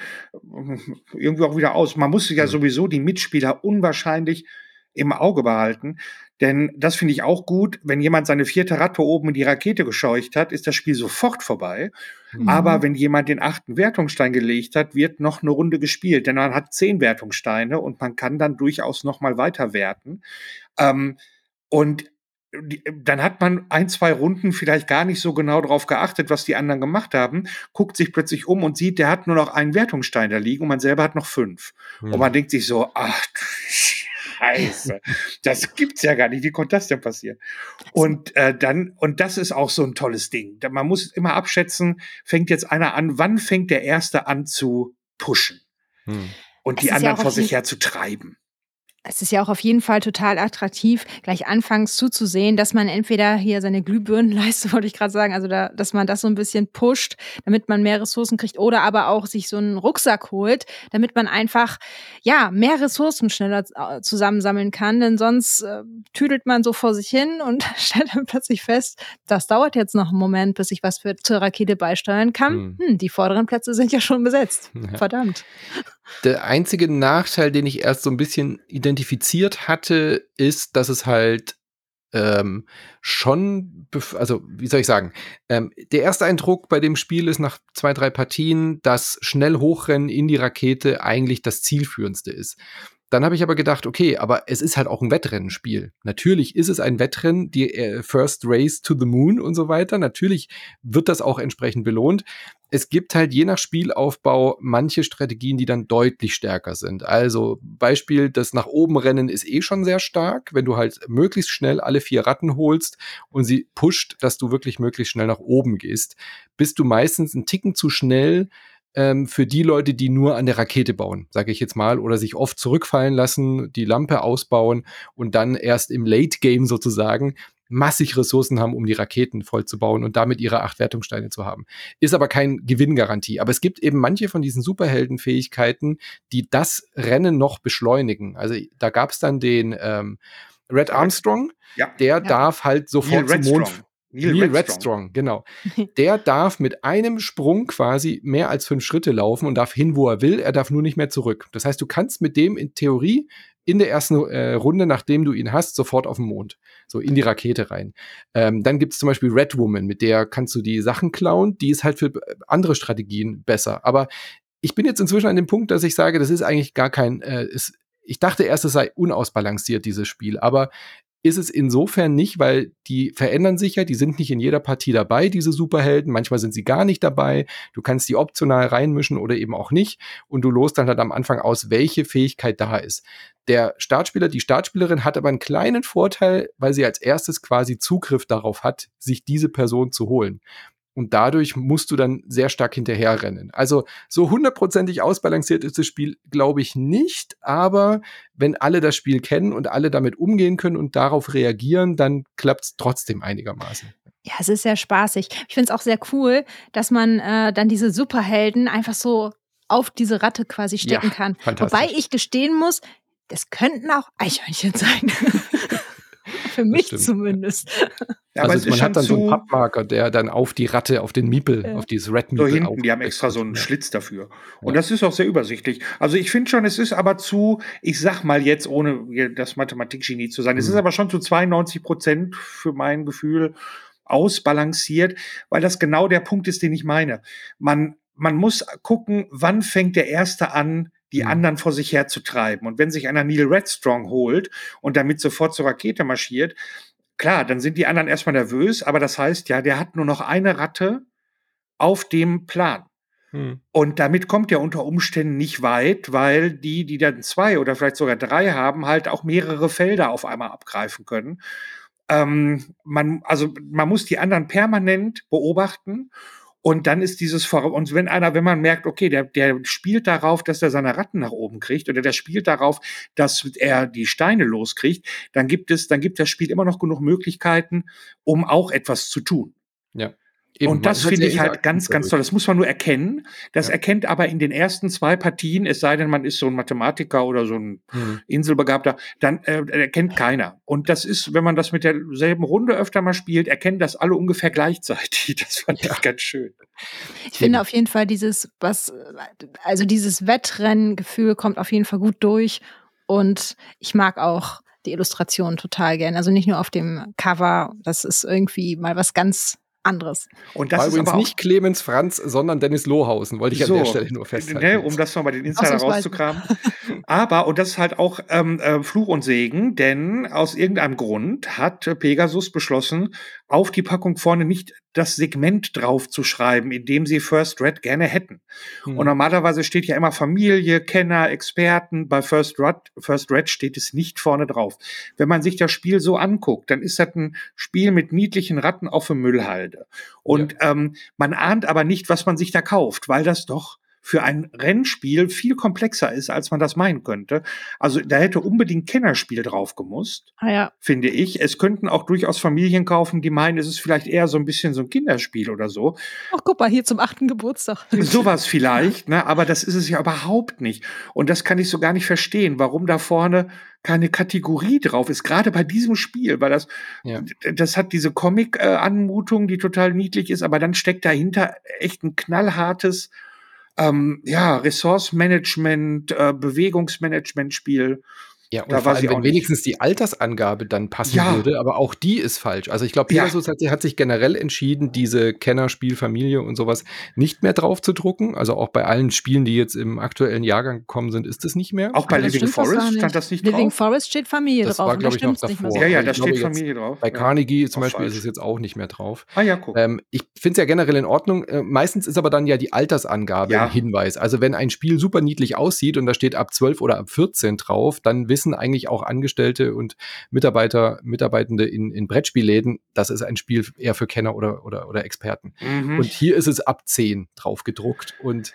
Speaker 2: irgendwie auch wieder aus. Man muss ja mhm. sowieso die Mitspieler unwahrscheinlich im Auge behalten. Denn das finde ich auch gut. Wenn jemand seine vierte Ratte oben in die Rakete gescheucht hat, ist das Spiel sofort vorbei. Mhm. Aber wenn jemand den achten Wertungsstein gelegt hat, wird noch eine Runde gespielt. Denn man hat zehn Wertungssteine und man kann dann durchaus noch mal weiter werten. Ähm, und dann hat man ein, zwei Runden vielleicht gar nicht so genau darauf geachtet, was die anderen gemacht haben, guckt sich plötzlich um und sieht, der hat nur noch einen Wertungsstein da liegen und man selber hat noch fünf. Mhm. Und man denkt sich so, ach, Scheiße, das gibt's ja gar nicht. Wie konnte das denn passieren? Und äh, dann, und das ist auch so ein tolles Ding. Man muss immer abschätzen, fängt jetzt einer an, wann fängt der Erste an zu pushen? Hm. Und die anderen ja vor sich her zu treiben
Speaker 3: es ist ja auch auf jeden Fall total attraktiv, gleich anfangs zuzusehen, dass man entweder hier seine Glühbirnenleiste, wollte ich gerade sagen, also da, dass man das so ein bisschen pusht, damit man mehr Ressourcen kriegt, oder aber auch sich so einen Rucksack holt, damit man einfach ja mehr Ressourcen schneller äh, zusammensammeln kann, denn sonst äh, tüdelt man so vor sich hin und stellt dann plötzlich fest, das dauert jetzt noch einen Moment, bis ich was für zur Rakete beisteuern kann. Hm. Hm, die vorderen Plätze sind ja schon besetzt. Verdammt.
Speaker 1: Der einzige Nachteil, den ich erst so ein bisschen identifiziert hatte, ist, dass es halt ähm, schon, also wie soll ich sagen, ähm, der erste Eindruck bei dem Spiel ist nach zwei, drei Partien, dass schnell hochrennen in die Rakete eigentlich das zielführendste ist. Dann habe ich aber gedacht, okay, aber es ist halt auch ein Wettrennenspiel. Natürlich ist es ein Wettrennen, die äh, First Race to the Moon und so weiter. Natürlich wird das auch entsprechend belohnt. Es gibt halt je nach Spielaufbau manche Strategien, die dann deutlich stärker sind. Also Beispiel, das nach oben rennen ist eh schon sehr stark, wenn du halt möglichst schnell alle vier Ratten holst und sie pusht, dass du wirklich möglichst schnell nach oben gehst, bist du meistens einen Ticken zu schnell ähm, für die Leute, die nur an der Rakete bauen, sage ich jetzt mal, oder sich oft zurückfallen lassen, die Lampe ausbauen und dann erst im Late Game sozusagen massig Ressourcen haben, um die Raketen voll zu bauen und damit ihre acht Wertungssteine zu haben. Ist aber kein Gewinngarantie. Aber es gibt eben manche von diesen Superheldenfähigkeiten, die das Rennen noch beschleunigen. Also da gab es dann den ähm, Red Armstrong, ja. der ja. darf halt sofort zum Mond. Neil, Neil Redstrong. Redstrong, genau. Der darf mit einem Sprung quasi mehr als fünf Schritte laufen und darf hin, wo er will. Er darf nur nicht mehr zurück. Das heißt, du kannst mit dem in Theorie in der ersten äh, Runde, nachdem du ihn hast, sofort auf den Mond. So in die Rakete rein. Ähm, dann gibt es zum Beispiel Red Woman, mit der kannst du die Sachen klauen. Die ist halt für andere Strategien besser. Aber ich bin jetzt inzwischen an dem Punkt, dass ich sage, das ist eigentlich gar kein. Äh, ist, ich dachte erst, es sei unausbalanciert, dieses Spiel. Aber ist es insofern nicht, weil die verändern sich ja, die sind nicht in jeder Partie dabei, diese Superhelden. Manchmal sind sie gar nicht dabei. Du kannst die optional reinmischen oder eben auch nicht. Und du lost dann halt am Anfang aus, welche Fähigkeit da ist. Der Startspieler, die Startspielerin hat aber einen kleinen Vorteil, weil sie als erstes quasi Zugriff darauf hat, sich diese Person zu holen. Und dadurch musst du dann sehr stark hinterherrennen. Also so hundertprozentig ausbalanciert ist das Spiel, glaube ich, nicht. Aber wenn alle das Spiel kennen und alle damit umgehen können und darauf reagieren, dann klappt es trotzdem einigermaßen.
Speaker 3: Ja, es ist sehr spaßig. Ich finde es auch sehr cool, dass man äh, dann diese Superhelden einfach so auf diese Ratte quasi stecken ja, kann. Wobei ich gestehen muss, das könnten auch Eichhörnchen sein. Für mich zumindest.
Speaker 1: Ja, also aber man hat dann so einen Pappmarker, der dann auf die Ratte, auf den Miepel, ja. auf dieses Red Miepel.
Speaker 2: So hinten, die haben extra so einen ja. Schlitz dafür. Und ja. das ist auch sehr übersichtlich. Also ich finde schon, es ist aber zu, ich sag mal jetzt, ohne das Mathematikgenie zu sein, mhm. es ist mhm. aber schon zu 92 Prozent für mein Gefühl ausbalanciert, weil das genau der Punkt ist, den ich meine. Man, man muss gucken, wann fängt der Erste an, die mhm. anderen vor sich herzutreiben. Und wenn sich einer Neil Redstrong holt und damit sofort zur Rakete marschiert, klar, dann sind die anderen erstmal nervös, aber das heißt ja, der hat nur noch eine Ratte auf dem Plan. Hm. Und damit kommt er unter Umständen nicht weit, weil die, die dann zwei oder vielleicht sogar drei haben, halt auch mehrere Felder auf einmal abgreifen können. Ähm, man, also man muss die anderen permanent beobachten und dann ist dieses Vor und wenn einer, wenn man merkt, okay, der, der spielt darauf, dass er seine Ratten nach oben kriegt oder der spielt darauf, dass er die Steine loskriegt, dann gibt es, dann gibt das Spiel immer noch genug Möglichkeiten, um auch etwas zu tun.
Speaker 1: Ja.
Speaker 2: Eben, und das finde ich halt ganz, ganz toll. Das muss man nur erkennen. Das ja. erkennt aber in den ersten zwei Partien, es sei denn, man ist so ein Mathematiker oder so ein hm. Inselbegabter, dann äh, erkennt keiner. Und das ist, wenn man das mit derselben Runde öfter mal spielt, erkennen das alle ungefähr gleichzeitig. Das fand ja. ich ganz schön.
Speaker 3: Ich finde auf jeden Fall dieses, was, also dieses Wettrennengefühl kommt auf jeden Fall gut durch. Und ich mag auch die Illustration total gern. Also nicht nur auf dem Cover, das ist irgendwie mal was ganz anderes.
Speaker 1: Und das War ist übrigens nicht Clemens Franz, sondern Dennis Lohausen, wollte ich so, an der Stelle nur festhalten. Ne,
Speaker 2: um das nochmal den Insider rauszukramen. Aber, und das ist halt auch ähm, äh, Fluch und Segen, denn aus irgendeinem Grund hat Pegasus beschlossen, auf die Packung vorne nicht das Segment drauf zu schreiben, in dem sie First Red gerne hätten. Hm. Und normalerweise steht ja immer Familie, Kenner, Experten. Bei First Red, First Red steht es nicht vorne drauf. Wenn man sich das Spiel so anguckt, dann ist das ein Spiel mit niedlichen Ratten auf der Müllhalde. Und ja. ähm, man ahnt aber nicht, was man sich da kauft, weil das doch für ein Rennspiel viel komplexer ist, als man das meinen könnte. Also da hätte unbedingt Kennerspiel drauf gemusst,
Speaker 3: ah, ja.
Speaker 2: finde ich. Es könnten auch durchaus Familien kaufen, die meinen, es ist vielleicht eher so ein bisschen so ein Kinderspiel oder so.
Speaker 3: Ach, guck mal, hier zum achten Geburtstag.
Speaker 2: Sowas vielleicht, ne? aber das ist es ja überhaupt nicht. Und das kann ich so gar nicht verstehen, warum da vorne keine Kategorie drauf ist, gerade bei diesem Spiel, weil das, ja. das hat diese Comic-Anmutung, die total niedlich ist, aber dann steckt dahinter echt ein knallhartes ähm, ja, Ressource-Management, äh, Bewegungsmanagement-Spiel.
Speaker 1: Ja, und da war allem, wenn wenigstens die Altersangabe dann passen ja. würde, aber auch die ist falsch. Also ich glaube, Pegasus ja. hat, hat, sich generell entschieden, diese Kennerspielfamilie und sowas nicht mehr drauf zu drucken. Also auch bei allen Spielen, die jetzt im aktuellen Jahrgang gekommen sind, ist es nicht mehr.
Speaker 2: Auch bei Living Forest stand das nicht
Speaker 3: drauf. Living Forest steht Familie
Speaker 1: das
Speaker 3: drauf.
Speaker 1: Das war, glaube ich, noch davor.
Speaker 2: Ja, ja, da steht Familie drauf.
Speaker 1: Bei Carnegie zum Beispiel falsch. ist es jetzt auch nicht mehr drauf.
Speaker 2: Ah ja, guck.
Speaker 1: Ähm, ich finde es ja generell in Ordnung. Äh, meistens ist aber dann ja die Altersangabe ein Hinweis. Also wenn ein Spiel super niedlich aussieht und da steht ab 12 oder ab 14 drauf, dann wissen eigentlich auch Angestellte und Mitarbeiter, Mitarbeitende in, in Brettspielläden, das ist ein Spiel eher für Kenner oder, oder, oder Experten. Mhm. Und hier ist es ab 10 drauf gedruckt. Und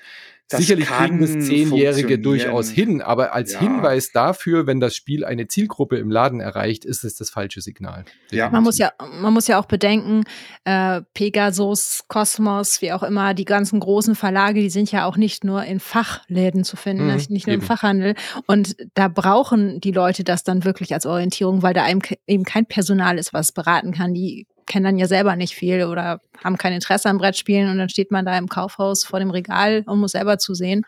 Speaker 1: das Sicherlich kriegen es Zehnjährige durchaus hin, aber als ja. Hinweis dafür, wenn das Spiel eine Zielgruppe im Laden erreicht, ist es das falsche Signal.
Speaker 3: Ja. Man, muss ja, man muss ja auch bedenken, äh, Pegasus, Kosmos, wie auch immer, die ganzen großen Verlage, die sind ja auch nicht nur in Fachläden zu finden, mhm, nicht nur eben. im Fachhandel. Und da brauchen die Leute das dann wirklich als Orientierung, weil da eben kein Personal ist, was beraten kann. Die kennen dann ja selber nicht viel oder haben kein Interesse am Brettspielen und dann steht man da im Kaufhaus vor dem Regal und muss selber zusehen.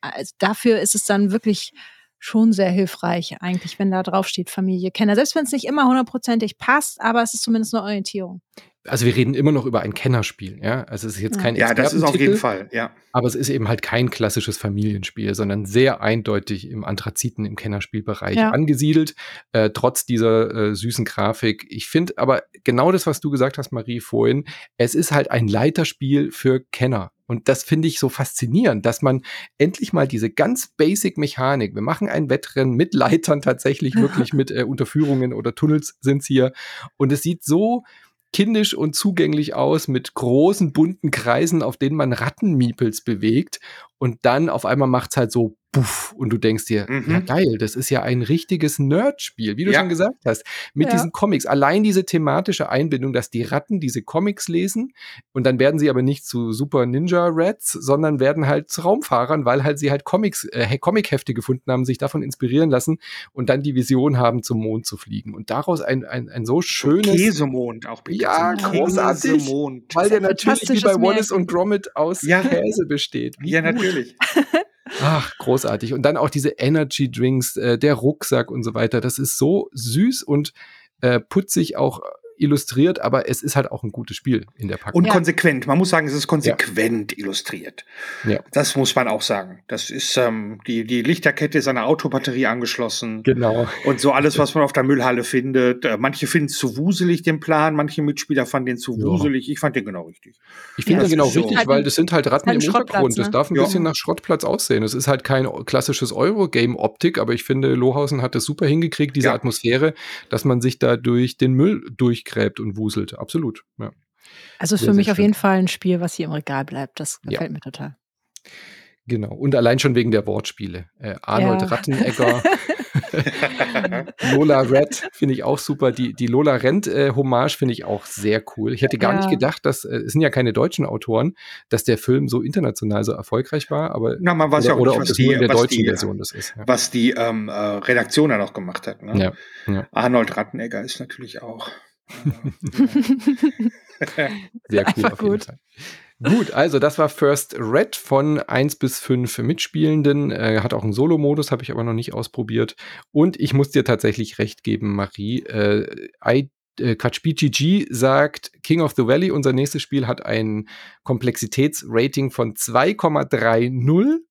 Speaker 3: Also dafür ist es dann wirklich schon sehr hilfreich eigentlich, wenn da drauf steht Familie Kenner. Selbst wenn es nicht immer hundertprozentig passt, aber es ist zumindest eine Orientierung
Speaker 1: also wir reden immer noch über ein Kennerspiel, ja. Also es ist jetzt kein
Speaker 2: Ja, das ist auf jeden Fall, ja.
Speaker 1: Aber es ist eben halt kein klassisches Familienspiel, sondern sehr eindeutig im Anthraziten, im Kennerspielbereich ja. angesiedelt, äh, trotz dieser äh, süßen Grafik. Ich finde aber genau das, was du gesagt hast, Marie, vorhin, es ist halt ein Leiterspiel für Kenner. Und das finde ich so faszinierend, dass man endlich mal diese ganz basic Mechanik, wir machen ein Wettrennen mit Leitern tatsächlich, wirklich mit äh, Unterführungen oder Tunnels sind's hier. Und es sieht so kindisch und zugänglich aus mit großen bunten Kreisen, auf denen man Rattenmiepels bewegt. Und dann auf einmal macht's halt so puff, und du denkst dir, mhm. ja geil, das ist ja ein richtiges Nerd-Spiel, wie du ja. schon gesagt hast, mit ja. diesen Comics. Allein diese thematische Einbindung, dass die Ratten diese Comics lesen und dann werden sie aber nicht zu Super Ninja Rats, sondern werden halt zu Raumfahrern, weil halt sie halt Comics, äh, Comic-Hefte gefunden haben, sich davon inspirieren lassen und dann die Vision haben, zum Mond zu fliegen. Und daraus ein, ein, ein so schönes.
Speaker 2: Käsemond auch
Speaker 1: bitte. Ja, großartig. Käsemond. Weil der natürlich wie bei Wallace und Gromit aus ja. Käse besteht.
Speaker 2: Wie ja, gut. natürlich.
Speaker 1: Ach, großartig. Und dann auch diese Energy Drinks, äh, der Rucksack und so weiter. Das ist so süß und äh, putzig auch illustriert, aber es ist halt auch ein gutes Spiel in der Packung.
Speaker 2: Und konsequent. Man muss sagen, es ist konsequent illustriert.
Speaker 1: Ja.
Speaker 2: Das muss man auch sagen. Das ist ähm, die, die Lichterkette ist an der Autobatterie angeschlossen.
Speaker 1: Genau.
Speaker 2: Und so alles, was man auf der Müllhalle findet. Äh, manche finden es zu wuselig, den Plan. Manche Mitspieler fanden den zu
Speaker 1: Ja.
Speaker 2: wuselig. Ich fand den genau richtig.
Speaker 1: Ich finde
Speaker 3: Ja,
Speaker 1: den genau
Speaker 2: das so.
Speaker 1: richtig,
Speaker 3: Halt
Speaker 1: weil das sind halt Ratten
Speaker 3: halt
Speaker 1: im
Speaker 3: Schrottplatz,
Speaker 1: Hintergrund. Das
Speaker 3: ne?
Speaker 1: darf ein
Speaker 2: Ja.
Speaker 1: bisschen nach Schrottplatz aussehen. Es ist halt kein klassisches Eurogame-Optik, aber ich finde, Lohausen hat das super hingekriegt, diese
Speaker 2: Ja.
Speaker 1: Atmosphäre, dass man sich da durch den Müll durchgräbt und wuselt. Absolut. Ja.
Speaker 3: Also
Speaker 1: Sehr,
Speaker 3: für mich auf jeden Fall ein Spiel, was hier im Regal bleibt. Das
Speaker 1: Ja.
Speaker 3: gefällt mir total.
Speaker 1: Genau. Und allein schon wegen der Wortspiele. Äh, Arnold
Speaker 3: Ja.
Speaker 1: Rattenegger, Lola Red finde ich auch super. Die, die Lola Rent äh, Hommage finde ich auch sehr cool. Ich hätte gar
Speaker 3: Ja.
Speaker 1: nicht gedacht, dass äh, es sind ja keine deutschen Autoren, dass der Film so international so erfolgreich war, aber
Speaker 2: Na, man weiß
Speaker 1: oder,
Speaker 2: ja auch
Speaker 1: oder
Speaker 2: nicht,
Speaker 1: ob
Speaker 2: was
Speaker 1: das
Speaker 2: die,
Speaker 1: nur in der
Speaker 2: was
Speaker 1: deutschen
Speaker 2: die,
Speaker 1: Version das ist. Ja.
Speaker 2: was die ähm, äh, Redaktion da noch gemacht hat. Ne?
Speaker 1: Ja, ja.
Speaker 2: Arnold Rattenegger ist natürlich auch.
Speaker 1: Sehr cool auf jeden
Speaker 3: gut.
Speaker 1: Fall. Gut, also das war First Red von 1 bis 5 Mitspielenden. Äh, hat auch einen Solo-Modus, habe ich aber noch nicht ausprobiert. Und ich muss dir tatsächlich recht geben, Marie. Äh, I, äh, KatschBGG sagt, King of the Valley, unser nächstes Spiel, hat ein Komplexitätsrating von 2,30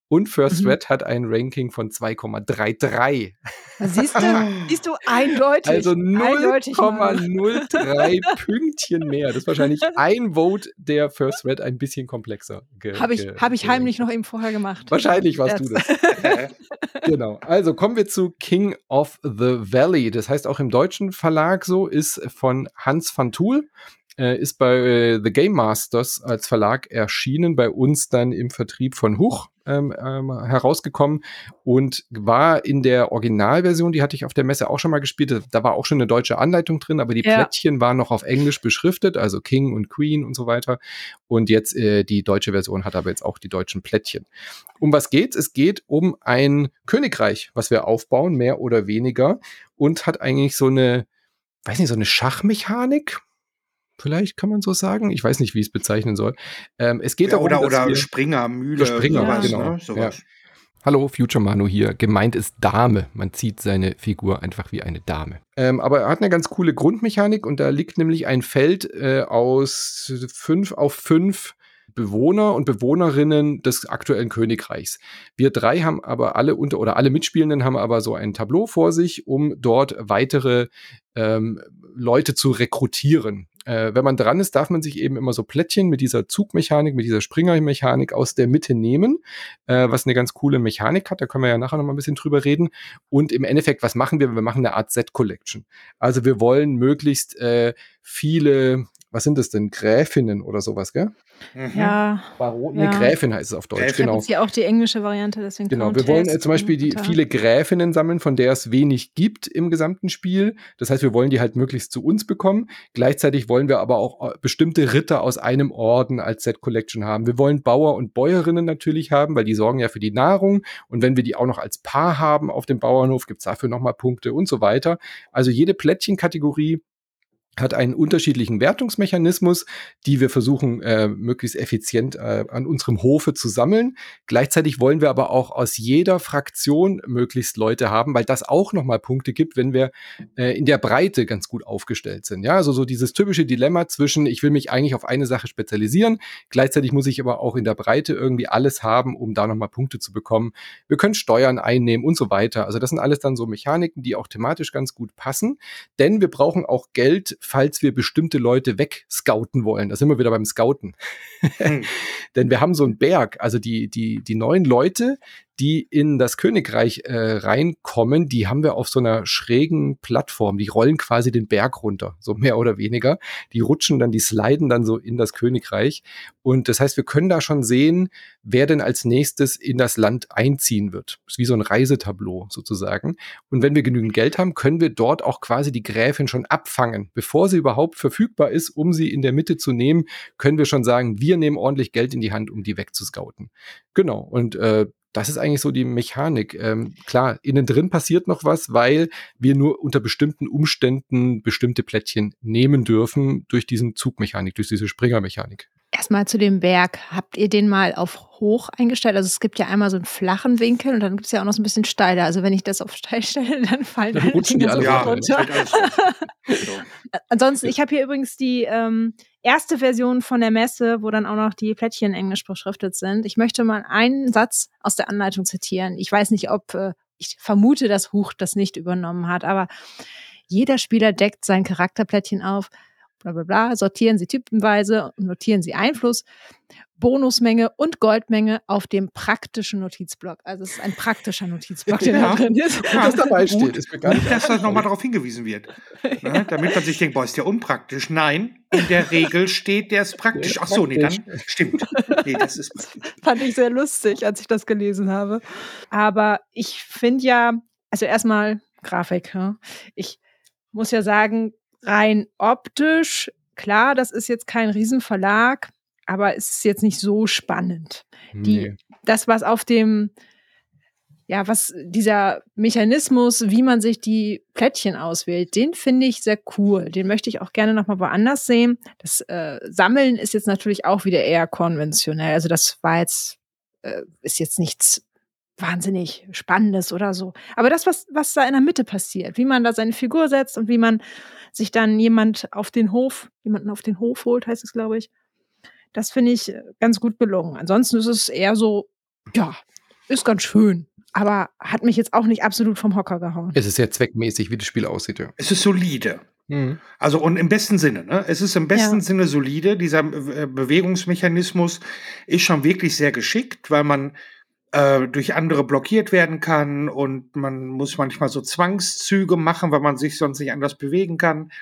Speaker 1: und First
Speaker 3: Mhm.
Speaker 1: Red hat ein Ranking von 2,33.
Speaker 3: Siehst du, siehst du eindeutig.
Speaker 1: Also
Speaker 3: eindeutig mal.
Speaker 1: 0,03 Pünktchen mehr. Das ist wahrscheinlich ein Vote, der First Red ein bisschen komplexer.
Speaker 3: Habe ich, hab ich heimlich noch eben vorher gemacht.
Speaker 1: Wahrscheinlich warst du
Speaker 3: Jetzt.
Speaker 1: das. Genau. Also kommen wir zu King of the Valley. Das heißt auch im deutschen Verlag so, ist von Hans van Tool. Äh, ist bei äh, The Game Masters als Verlag erschienen, bei uns dann im Vertrieb von Huch ähm, ähm, herausgekommen und war in der Originalversion, die hatte ich auf der Messe auch schon mal gespielt, da war auch schon eine deutsche Anleitung drin, aber die
Speaker 3: Ja.
Speaker 1: Plättchen waren noch auf Englisch beschriftet, also King und Queen und so weiter. Und jetzt äh, die deutsche Version hat aber jetzt auch die deutschen Plättchen. Um was geht's? Es geht um ein Königreich, was wir aufbauen, mehr oder weniger, und hat eigentlich so eine, weiß nicht, so eine Schachmechanik. Vielleicht kann man so sagen. Ich weiß nicht, wie ich es bezeichnen soll. Ähm, es geht
Speaker 2: ja,
Speaker 1: darum,
Speaker 2: oder
Speaker 1: dass
Speaker 2: oder Springer, Mühle,
Speaker 1: Springer,
Speaker 2: sowas,
Speaker 1: genau.
Speaker 2: ne? sowas.
Speaker 1: Hallo, Future Manu hier. Gemeint ist Dame. Man zieht seine Figur einfach wie eine Dame. Ähm, aber er hat eine ganz coole Grundmechanik und da liegt nämlich ein Feld äh, aus fünf auf fünf Bewohner und Bewohnerinnen des aktuellen Königreichs. Wir drei haben aber alle unter oder alle Mitspielenden haben aber so ein Tableau vor sich, um dort weitere ähm, Leute zu rekrutieren. Äh, wenn man dran ist, darf man sich eben immer so Plättchen mit dieser Zugmechanik, mit dieser Springermechanik aus der Mitte nehmen, äh, was eine ganz coole Mechanik hat. Da können wir ja nachher noch mal ein bisschen drüber reden. Und im Endeffekt, was machen wir? Wir machen eine Art Set-Collection. Also wir wollen möglichst äh, viele, was sind das denn, Gräfinnen oder sowas, gell?
Speaker 2: Mhm.
Speaker 3: Ja,
Speaker 1: Baron,
Speaker 3: Ja.
Speaker 1: nee, Gräfin heißt es auf Deutsch,
Speaker 2: Gräfin.
Speaker 1: genau.
Speaker 3: jetzt hier auch die englische Variante, deswegen
Speaker 1: Genau, wir wollen äh, zum Beispiel die viele Gräfinnen sammeln, von der es wenig gibt im gesamten Spiel. Das heißt, wir wollen die halt möglichst zu uns bekommen. Gleichzeitig wollen wir aber auch äh, bestimmte Ritter aus einem Orden als Set Collection haben. Wir wollen Bauer und Bäuerinnen natürlich haben, weil die sorgen ja für die Nahrung. Und wenn wir die auch noch als Paar haben auf dem Bauernhof, gibt's dafür nochmal Punkte und so weiter. Also jede Plättchenkategorie hat einen unterschiedlichen Wertungsmechanismus, die wir versuchen, äh, möglichst effizient äh, an unserem Hofe zu sammeln. Gleichzeitig wollen wir aber auch aus jeder Fraktion möglichst Leute haben, weil das auch nochmal Punkte gibt, wenn wir äh, in der Breite ganz gut aufgestellt sind. Ja, also so dieses typische Dilemma zwischen, ich will mich eigentlich auf eine Sache spezialisieren, gleichzeitig muss ich aber auch in der Breite irgendwie alles haben, um da nochmal Punkte zu bekommen. Wir können Steuern einnehmen und so weiter. Also das sind alles dann so Mechaniken, die auch thematisch ganz gut passen, denn wir brauchen auch Geld, falls wir bestimmte Leute wegscouten wollen. Da sind wir wieder beim Scouten.
Speaker 2: Hm.
Speaker 1: Denn wir haben so einen Berg, also die, die, die neuen Leute, die in das Königreich äh, reinkommen, die haben wir auf so einer schrägen Plattform. Die rollen quasi den Berg runter, so mehr oder weniger. Die rutschen dann, die sliden dann so in das Königreich. Und das heißt, wir können da schon sehen, wer denn als nächstes in das Land einziehen wird. Das ist wie so ein Reisetableau sozusagen. Und wenn wir genügend Geld haben, können wir dort auch quasi die Gräfin schon abfangen. Bevor sie überhaupt verfügbar ist, um sie in der Mitte zu nehmen, können wir schon sagen, wir nehmen ordentlich Geld in die Hand, um die wegzuscouten. Genau. Und äh, das ist eigentlich so die Mechanik. Ähm, klar, innen drin passiert noch was, weil wir nur unter bestimmten Umständen bestimmte Plättchen nehmen dürfen durch diesen Zugmechanik, durch diese Springermechanik.
Speaker 3: Erstmal zu dem Berg. Habt ihr den mal auf hoch eingestellt? Also es gibt ja einmal so einen flachen Winkel und dann gibt es ja auch noch so ein bisschen steiler. Also wenn ich das auf steil stelle, dann fallen dann
Speaker 1: rutschen die alle
Speaker 2: ja,
Speaker 3: runter.
Speaker 2: so.
Speaker 3: Ansonsten, ich habe hier übrigens die ähm, erste Version von der Messe, wo dann auch noch die Plättchen englisch beschriftet sind. Ich möchte mal einen Satz aus der Anleitung zitieren. Ich weiß nicht, ob äh, ich vermute, dass Huch das nicht übernommen hat, aber jeder Spieler deckt sein Charakterplättchen auf bla bla bla, sortieren Sie typenweise und notieren Sie Einfluss, Bonusmenge und Goldmenge auf dem praktischen Notizblock. Also es ist ein praktischer Notizblock, der
Speaker 2: Ja.
Speaker 3: da drin ist.
Speaker 2: Ja,
Speaker 1: das dabei
Speaker 2: gut,
Speaker 1: steht, ist mir gar nicht
Speaker 2: dass das nochmal darauf hingewiesen wird. Ne? Damit man sich denkt, boah, ist der unpraktisch. Nein, in der Regel steht, der ist praktisch. Ach so, nee, dann stimmt. Nee, das ist praktisch.
Speaker 3: Fand ich sehr lustig, als ich das gelesen habe. Aber ich finde ja, also erstmal Grafik. Ja. Ich muss ja sagen, rein optisch, klar, das ist jetzt kein Riesenverlag, aber es ist jetzt nicht so spannend. die-
Speaker 1: Nee.
Speaker 3: das, was auf dem, ja, was dieser Mechanismus, wie man sich die Plättchen auswählt, den finde ich sehr cool. Den möchte ich auch gerne nochmal woanders sehen. Das äh, Sammeln ist jetzt natürlich auch wieder eher konventionell. Also das war jetzt, äh, ist jetzt nichts wahnsinnig Spannendes oder so. Aber das, was, was da in der Mitte passiert, wie man da seine Figur setzt und wie man sich dann jemand auf den Hof, jemanden auf den Hof holt, heißt es, glaube ich. Das finde ich äh, ganz gut gelungen. Ansonsten ist es eher so, ja, ist ganz schön, aber hat mich jetzt auch nicht absolut vom Hocker gehauen.
Speaker 1: Es ist sehr zweckmäßig, wie das Spiel aussieht, ja.
Speaker 2: Es ist solide.
Speaker 1: Mhm.
Speaker 2: Also und im besten Sinne, ne? Es ist im besten
Speaker 3: Ja.
Speaker 2: Sinne solide. Dieser äh, Bewegungsmechanismus ist schon wirklich sehr geschickt, weil man äh, durch andere blockiert werden kann und man muss manchmal so Zwangszüge machen, weil man sich sonst nicht anders bewegen kann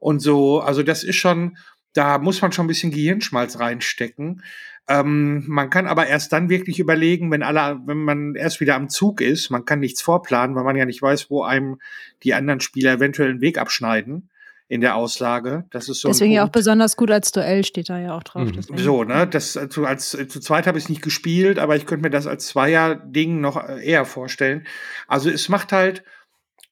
Speaker 2: und so. Also das ist schon, da muss man schon ein bisschen Gehirnschmalz reinstecken. Ähm, man kann aber erst dann wirklich überlegen, wenn alle, wenn man erst wieder am Zug ist. Man kann nichts vorplanen, weil man ja nicht weiß, wo einem die anderen Spieler eventuell einen Weg abschneiden in der Auslage. Das ist so
Speaker 3: Deswegen ja auch besonders gut als Duell steht da ja auch drauf.
Speaker 1: Mhm.
Speaker 2: So, ne, das zu, als äh, zu zweit habe ich es nicht gespielt, aber ich könnte mir das als Zweier-Ding noch äh, eher vorstellen. Also es macht halt,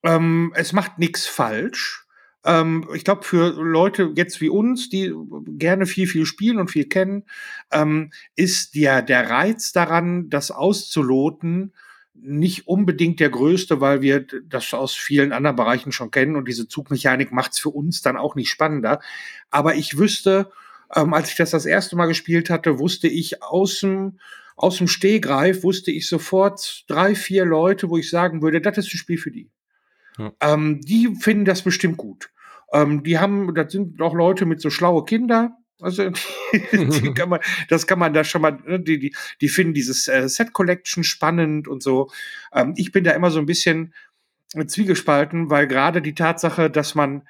Speaker 2: ähm, es macht nichts falsch. Ähm, ich glaube, für Leute jetzt wie uns, die gerne viel, viel spielen und viel kennen, ähm, ist der, der Reiz daran, das auszuloten, nicht unbedingt der größte, weil wir das aus vielen anderen Bereichen schon kennen und diese Zugmechanik macht es für uns dann auch nicht spannender. Aber ich wüsste, ähm, als ich das das erste Mal gespielt hatte, wusste ich aus dem, aus dem Stehgreif, wusste ich sofort drei, vier Leute, wo ich sagen würde, das ist ein Spiel für die.
Speaker 1: Ja.
Speaker 2: Ähm, die finden das bestimmt gut. Ähm, die haben, das sind auch Leute mit so schlaue Kinder. Also, die kann man, das kann man da schon mal, ne, die, die, die finden dieses äh, Set Collection spannend und so. Ähm, ich bin da immer so ein bisschen zwiegespalten, weil gerade die Tatsache, dass man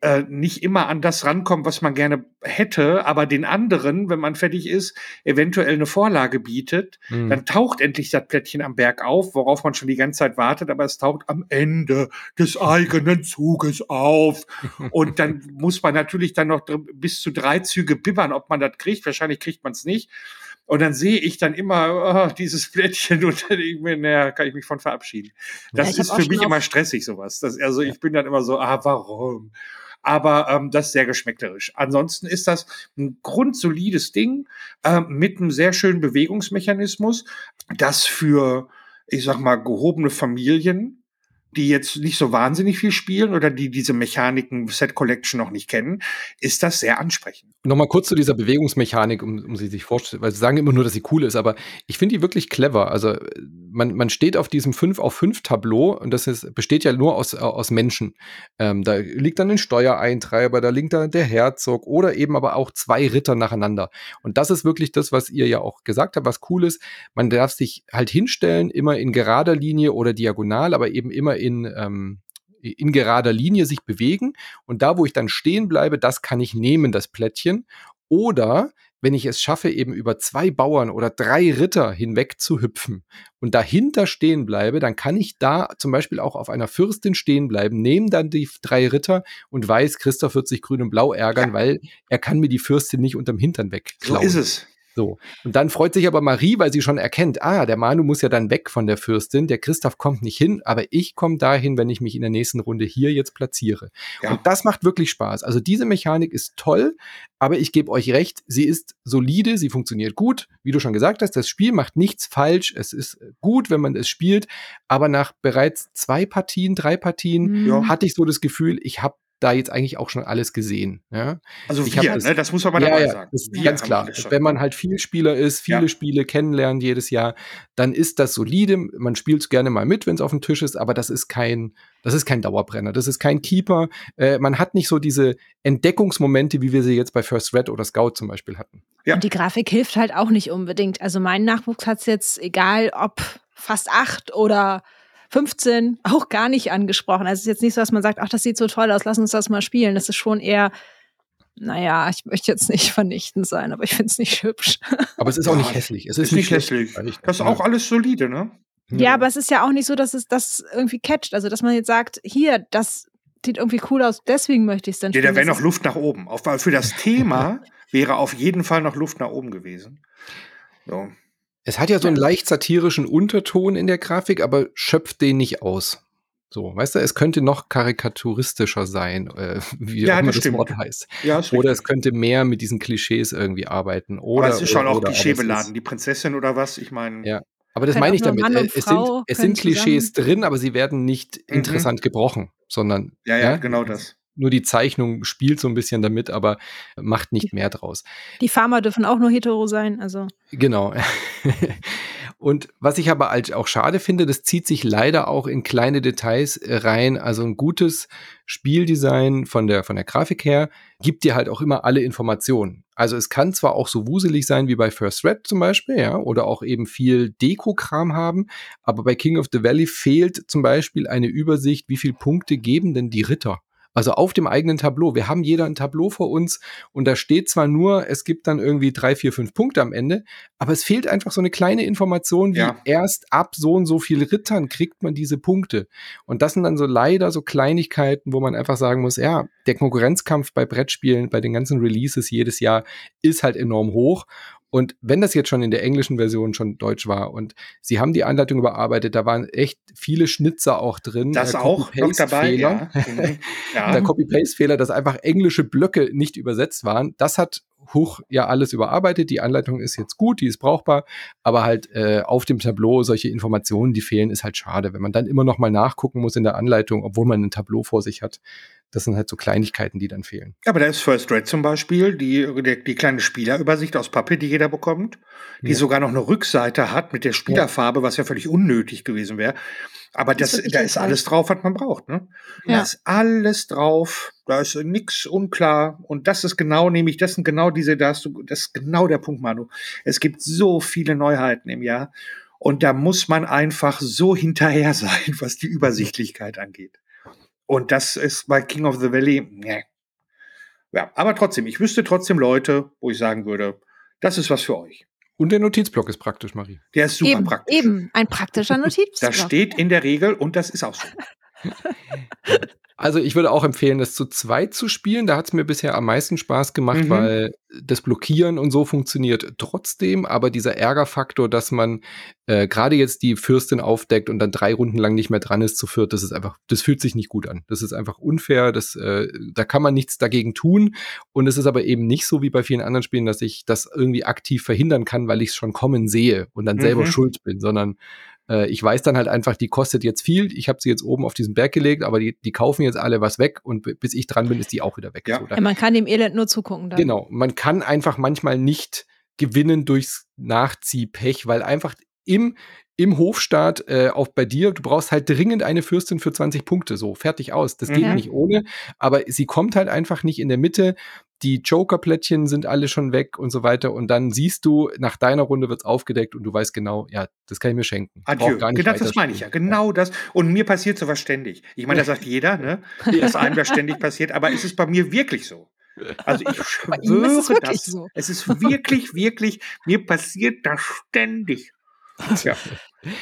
Speaker 2: äh, nicht immer an das rankommt, was man gerne hätte, aber den anderen, wenn man fertig ist, eventuell eine Vorlage bietet,
Speaker 1: Mhm.
Speaker 2: dann taucht endlich das Plättchen am Berg auf, worauf man schon die ganze Zeit wartet, aber es taucht am Ende des eigenen Zuges auf. Und dann muss man natürlich dann noch bis zu drei Züge bibbern, ob man das kriegt. Wahrscheinlich kriegt man es nicht. Und dann sehe ich dann immer ah, dieses Plättchen und dann mir, naja, kann ich mich von verabschieden. Das
Speaker 3: Ja,
Speaker 2: ist für mich immer stressig, sowas. Das, also ich bin dann immer so, ah, warum? Aber ähm, das ist sehr geschmäckerisch. Ansonsten ist das ein grundsolides Ding äh, mit einem sehr schönen Bewegungsmechanismus, das für, ich sag mal, gehobene Familien, die jetzt nicht so wahnsinnig viel spielen oder die diese Mechaniken Set Collection noch nicht kennen, ist das sehr ansprechend.
Speaker 1: Nochmal kurz zu dieser Bewegungsmechanik, um, um sie sich vorzustellen, weil sie sagen immer nur, dass sie cool ist, aber ich finde die wirklich clever. Also man, man steht auf diesem 5 auf 5 Tableau und das ist, besteht ja nur aus, aus Menschen. Ähm, da liegt dann ein Steuereintreiber, da liegt da der Herzog oder eben aber auch zwei Ritter nacheinander. Und das ist wirklich das, was ihr ja auch gesagt habt, was cool ist. Man darf sich halt hinstellen, immer in gerader Linie oder diagonal, aber eben immer in, ähm, in gerader Linie sich bewegen. Und da, wo ich dann stehen bleibe, das kann ich nehmen, das Plättchen. Oder wenn ich es schaffe, eben über zwei Bauern oder drei Ritter hinweg zu hüpfen und dahinter stehen bleibe, dann kann ich da zum Beispiel auch auf einer Fürstin stehen bleiben, nehme dann die drei Ritter und weiß, Christoph wird sich grün und blau ärgern,
Speaker 2: Ja.
Speaker 1: weil er kann mir die Fürstin nicht unterm Hintern
Speaker 2: So
Speaker 1: wegklauen.
Speaker 2: ist es.
Speaker 1: So. Und dann freut sich aber Marie, weil sie schon erkennt, ah, der Manu muss ja dann weg von der Fürstin, der Christoph kommt nicht hin, aber ich komme dahin, wenn ich mich in der nächsten Runde hier jetzt platziere. Ja. Und das macht wirklich Spaß. Also diese Mechanik ist toll, aber ich gebe euch recht, sie ist solide, sie funktioniert gut. Wie du schon gesagt hast, das Spiel macht nichts falsch. Es ist gut, wenn man es spielt, aber nach bereits zwei Partien, drei Partien ja. hatte ich so das Gefühl, ich habe da jetzt eigentlich auch schon alles gesehen. Ja?
Speaker 2: Also ich wir, das, ne? das muss man mal ja, dabei ja, sagen.
Speaker 1: Das ganz klar. Wenn man halt viel Spieler ist, viele ja. Spiele kennenlernt jedes Jahr, dann ist das solide. Man spielt es gerne mal mit, wenn es auf dem Tisch ist, aber das ist kein, das ist kein Dauerbrenner, das ist kein Keeper. Äh, man hat nicht so diese Entdeckungsmomente, wie wir sie jetzt bei First Red oder Scout zum Beispiel hatten.
Speaker 3: Ja. Und die Grafik hilft halt auch nicht unbedingt. Also mein Nachwuchs hat es jetzt, egal ob fast acht oder 15 auch gar nicht angesprochen. Also es ist jetzt nicht so, dass man sagt, ach, das sieht so toll aus, lass uns das mal spielen. Das ist schon eher, naja, ich möchte jetzt nicht vernichtend sein, aber ich finde es nicht hübsch.
Speaker 1: Aber es ist auch nicht hässlich. Es ist, ist nicht hässlich.
Speaker 2: Das ist auch alles solide, ne?
Speaker 3: Ja, aber es ist ja auch nicht so, dass es das irgendwie catcht. Also, dass man jetzt sagt, hier, das sieht irgendwie cool aus, deswegen möchte ich es dann
Speaker 2: spielen. Ja, da wäre noch Luft nach oben. Auf, für das Thema wäre auf jeden Fall noch Luft nach oben gewesen. So.
Speaker 1: Es hat ja so einen leicht satirischen Unterton in der Grafik, aber schöpft den nicht aus. So, weißt du, es könnte noch karikaturistischer sein, äh, wie ja, auch immer das, das Wort heißt. Ja, oder es könnte mehr mit diesen Klischees irgendwie arbeiten. Oder,
Speaker 2: aber es ist schon auch klischeebeladen. Die Prinzessin oder was? Ich meine.
Speaker 1: Ja, aber das meine ich damit. Äh, es sind, es sind Klischees zusammen. drin, aber sie werden nicht mhm. interessant gebrochen, sondern.
Speaker 2: Ja, ja, ja, genau das
Speaker 1: nur die Zeichnung spielt so ein bisschen damit, aber macht nicht mehr draus.
Speaker 3: Die Farmer dürfen auch nur hetero sein, also.
Speaker 1: Genau. Und was ich aber auch schade finde, das zieht sich leider auch in kleine Details äh, rein. Also ein gutes Spieldesign von der, von der Grafik her gibt dir halt auch immer alle Informationen. Also es kann zwar auch so wuselig sein wie bei First Red zum Beispiel, ja, oder auch eben viel Deko-Kram haben, aber bei King of the Valley fehlt zum Beispiel eine Übersicht, wie viele Punkte geben denn die Ritter? Also auf dem eigenen Tableau. Wir haben jeder ein Tableau vor uns und da steht zwar nur, es gibt dann irgendwie drei, vier, fünf Punkte am Ende, aber es fehlt einfach so eine kleine Information, wie ja. erst ab so und so viel Rittern kriegt man diese Punkte. Und das sind dann so leider so Kleinigkeiten, wo man einfach sagen muss, ja, der Konkurrenzkampf bei Brettspielen, bei den ganzen Releases jedes Jahr ist halt enorm hoch. Und wenn das jetzt schon in der englischen Version schon deutsch war und sie haben die Anleitung überarbeitet, da waren echt viele Schnitzer auch drin.
Speaker 2: Das äh, auch noch dabei, ja.
Speaker 1: Mhm. ja. Der Copy-Paste-Fehler, dass einfach englische Blöcke nicht übersetzt waren. Das hat Huch ja alles überarbeitet. Die Anleitung ist jetzt gut, die ist brauchbar, aber halt äh, auf dem Tableau solche Informationen, die fehlen, ist halt schade, wenn man dann immer noch mal nachgucken muss in der Anleitung, obwohl man ein Tableau vor sich hat. Das sind halt so Kleinigkeiten, die dann fehlen.
Speaker 2: Aber da ist First Red zum Beispiel, die, die, die kleine Spielerübersicht aus Pappe, die jeder bekommt, die ja. sogar noch eine Rückseite hat mit der Spielerfarbe, was ja völlig unnötig gewesen wäre. Aber das, das da ist alles drauf, was man braucht. Ne? Ja. Da ist alles drauf, da ist nichts unklar. Und das ist genau, nämlich, das sind genau diese, da hast du, das ist genau der Punkt, Manu. Es gibt so viele Neuheiten im Jahr. Und da muss man einfach so hinterher sein, was die Übersichtlichkeit angeht. Und das ist bei King of the Valley, ne. Ja, aber trotzdem, ich wüsste trotzdem Leute, wo ich sagen würde, das ist was für euch.
Speaker 1: Und der Notizblock ist praktisch, Marie.
Speaker 2: Der ist super
Speaker 3: eben,
Speaker 2: praktisch.
Speaker 3: Eben, ein praktischer Notizblock.
Speaker 2: Das steht in der Regel und das ist auch so.
Speaker 1: Also ich würde auch empfehlen, das zu zweit zu spielen. Da hat es mir bisher am meisten Spaß gemacht, mhm. weil das Blockieren und so funktioniert trotzdem, aber dieser Ärgerfaktor, dass man äh, gerade jetzt die Fürstin aufdeckt und dann drei Runden lang nicht mehr dran ist zu viert, das ist einfach, das fühlt sich nicht gut an. Das ist einfach unfair, das, äh, da kann man nichts dagegen tun. Und es ist aber eben nicht so wie bei vielen anderen Spielen, dass ich das irgendwie aktiv verhindern kann, weil ich es schon kommen sehe und dann mhm. selber schuld bin, sondern äh, ich weiß dann halt einfach, die kostet jetzt viel. Ich habe sie jetzt oben auf diesen Berg gelegt, aber die, die kaufen jetzt alle was weg und bis ich dran bin, ist die auch wieder weg.
Speaker 3: Ja. So, ja man kann dem Elend nur zugucken. Dann.
Speaker 1: Genau, man kann einfach manchmal nicht gewinnen durchs Nachziehpech, weil einfach im, im Hofstaat äh, auch bei dir, du brauchst halt dringend eine Fürstin für 20 Punkte, so fertig aus. Das geht mhm. nicht ohne, aber sie kommt halt einfach nicht in der Mitte die Joker-Plättchen sind alle schon weg und so weiter. Und dann siehst du, nach deiner Runde wird's aufgedeckt und du weißt genau, ja, das kann ich mir schenken.
Speaker 2: Adieu. Genau, das meine ich ja. Genau das. Und mir passiert sowas ständig. Ich meine, das sagt jeder, ne? dass einem das ständig passiert, aber ist es bei mir wirklich so? Also ich schwöre es das. So. Es ist wirklich, wirklich, mir passiert das ständig.
Speaker 3: Ja.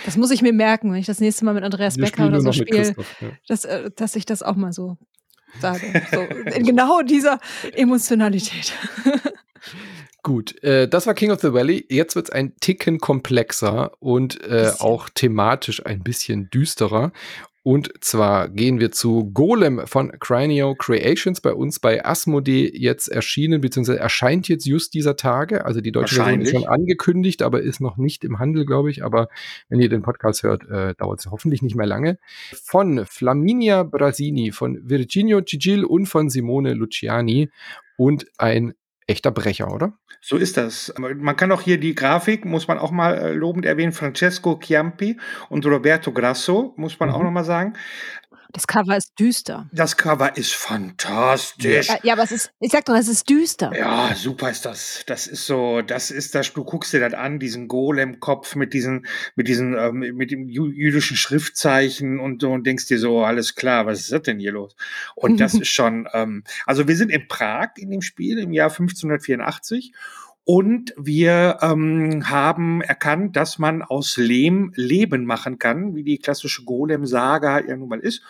Speaker 3: Das muss ich mir merken, wenn ich das nächste Mal mit Andreas Wir Becker oder so spiele, ja. dass, äh, dass ich das auch mal so sage. So, in genau dieser Emotionalität.
Speaker 1: Gut, äh, das war King of the Valley. Jetzt wird es ein Ticken komplexer und äh, auch thematisch ein bisschen düsterer. Und zwar gehen wir zu Golem von Cranio Creations, bei uns bei Asmodee jetzt erschienen, beziehungsweise erscheint jetzt just dieser Tage. Also die deutsche Version ist schon angekündigt, aber ist noch nicht im Handel, glaube ich. Aber wenn ihr den Podcast hört, äh, dauert es hoffentlich nicht mehr lange. Von Flaminia Brasini, von Virginio Gigil und von Simone Luciani und ein echter Brecher, oder?
Speaker 2: So ist das. Man kann auch hier die Grafik, muss man auch mal äh, lobend erwähnen, Francesco Chiampi und Roberto Grasso, muss man mhm. auch noch mal sagen.
Speaker 3: Das Cover ist düster.
Speaker 2: Das Cover ist fantastisch.
Speaker 3: Ja, ja, aber es ist, ich sag doch, es ist düster.
Speaker 2: Ja, super ist das. Das ist so, das ist das, du guckst dir das an, diesen Golem-Kopf mit diesen, mit diesen, ähm, mit dem jüdischen Schriftzeichen und so und denkst dir so, alles klar, was ist das denn hier los? Und das ist schon, ähm, also wir sind in Prag in dem Spiel im Jahr 1584 und wir ähm, haben erkannt, dass man aus Lehm Leben machen kann, wie die klassische Golem-Saga ja nun mal ist.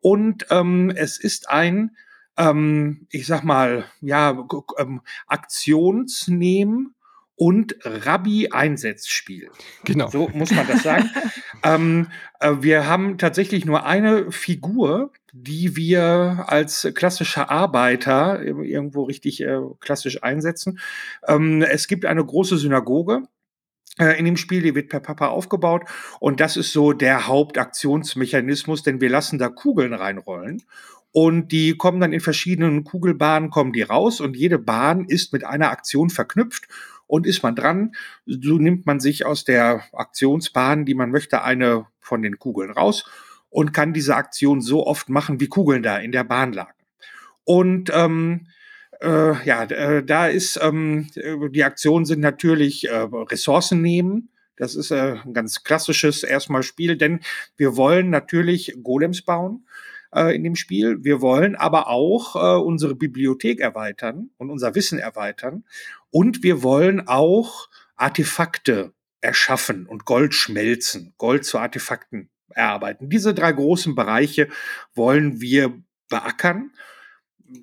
Speaker 2: Und ähm, es ist ein, ähm, ich sag mal, ja, ähm, Aktionsnehmen und Rabbi-Einsetzspiel. Genau. So muss man das sagen. ähm, äh, wir haben tatsächlich nur eine Figur, die wir als klassischer Arbeiter irgendwo richtig äh, klassisch einsetzen. Ähm, es gibt eine große Synagoge, äh, in dem Spiel, die wird per Papa aufgebaut und das ist so der Hauptaktionsmechanismus, denn wir lassen da Kugeln reinrollen und die kommen dann in verschiedenen Kugelbahnen, kommen die raus und jede Bahn ist mit einer Aktion verknüpft und ist man dran, so nimmt man sich aus der Aktionsbahn, die man möchte, eine von den Kugeln raus und kann diese Aktion so oft machen, wie Kugeln da in der Bahn lagen. Und ähm, äh, ja, äh, da ist ähm, die Aktionen sind natürlich äh, Ressourcen nehmen. Das ist äh, ein ganz klassisches erstmal Spiel, denn wir wollen natürlich Golems bauen äh, in dem Spiel. Wir wollen aber auch äh, unsere Bibliothek erweitern und unser Wissen erweitern. Und wir wollen auch Artefakte erschaffen und Gold schmelzen, Gold zu Artefakten erarbeiten. Diese drei großen Bereiche wollen wir beackern.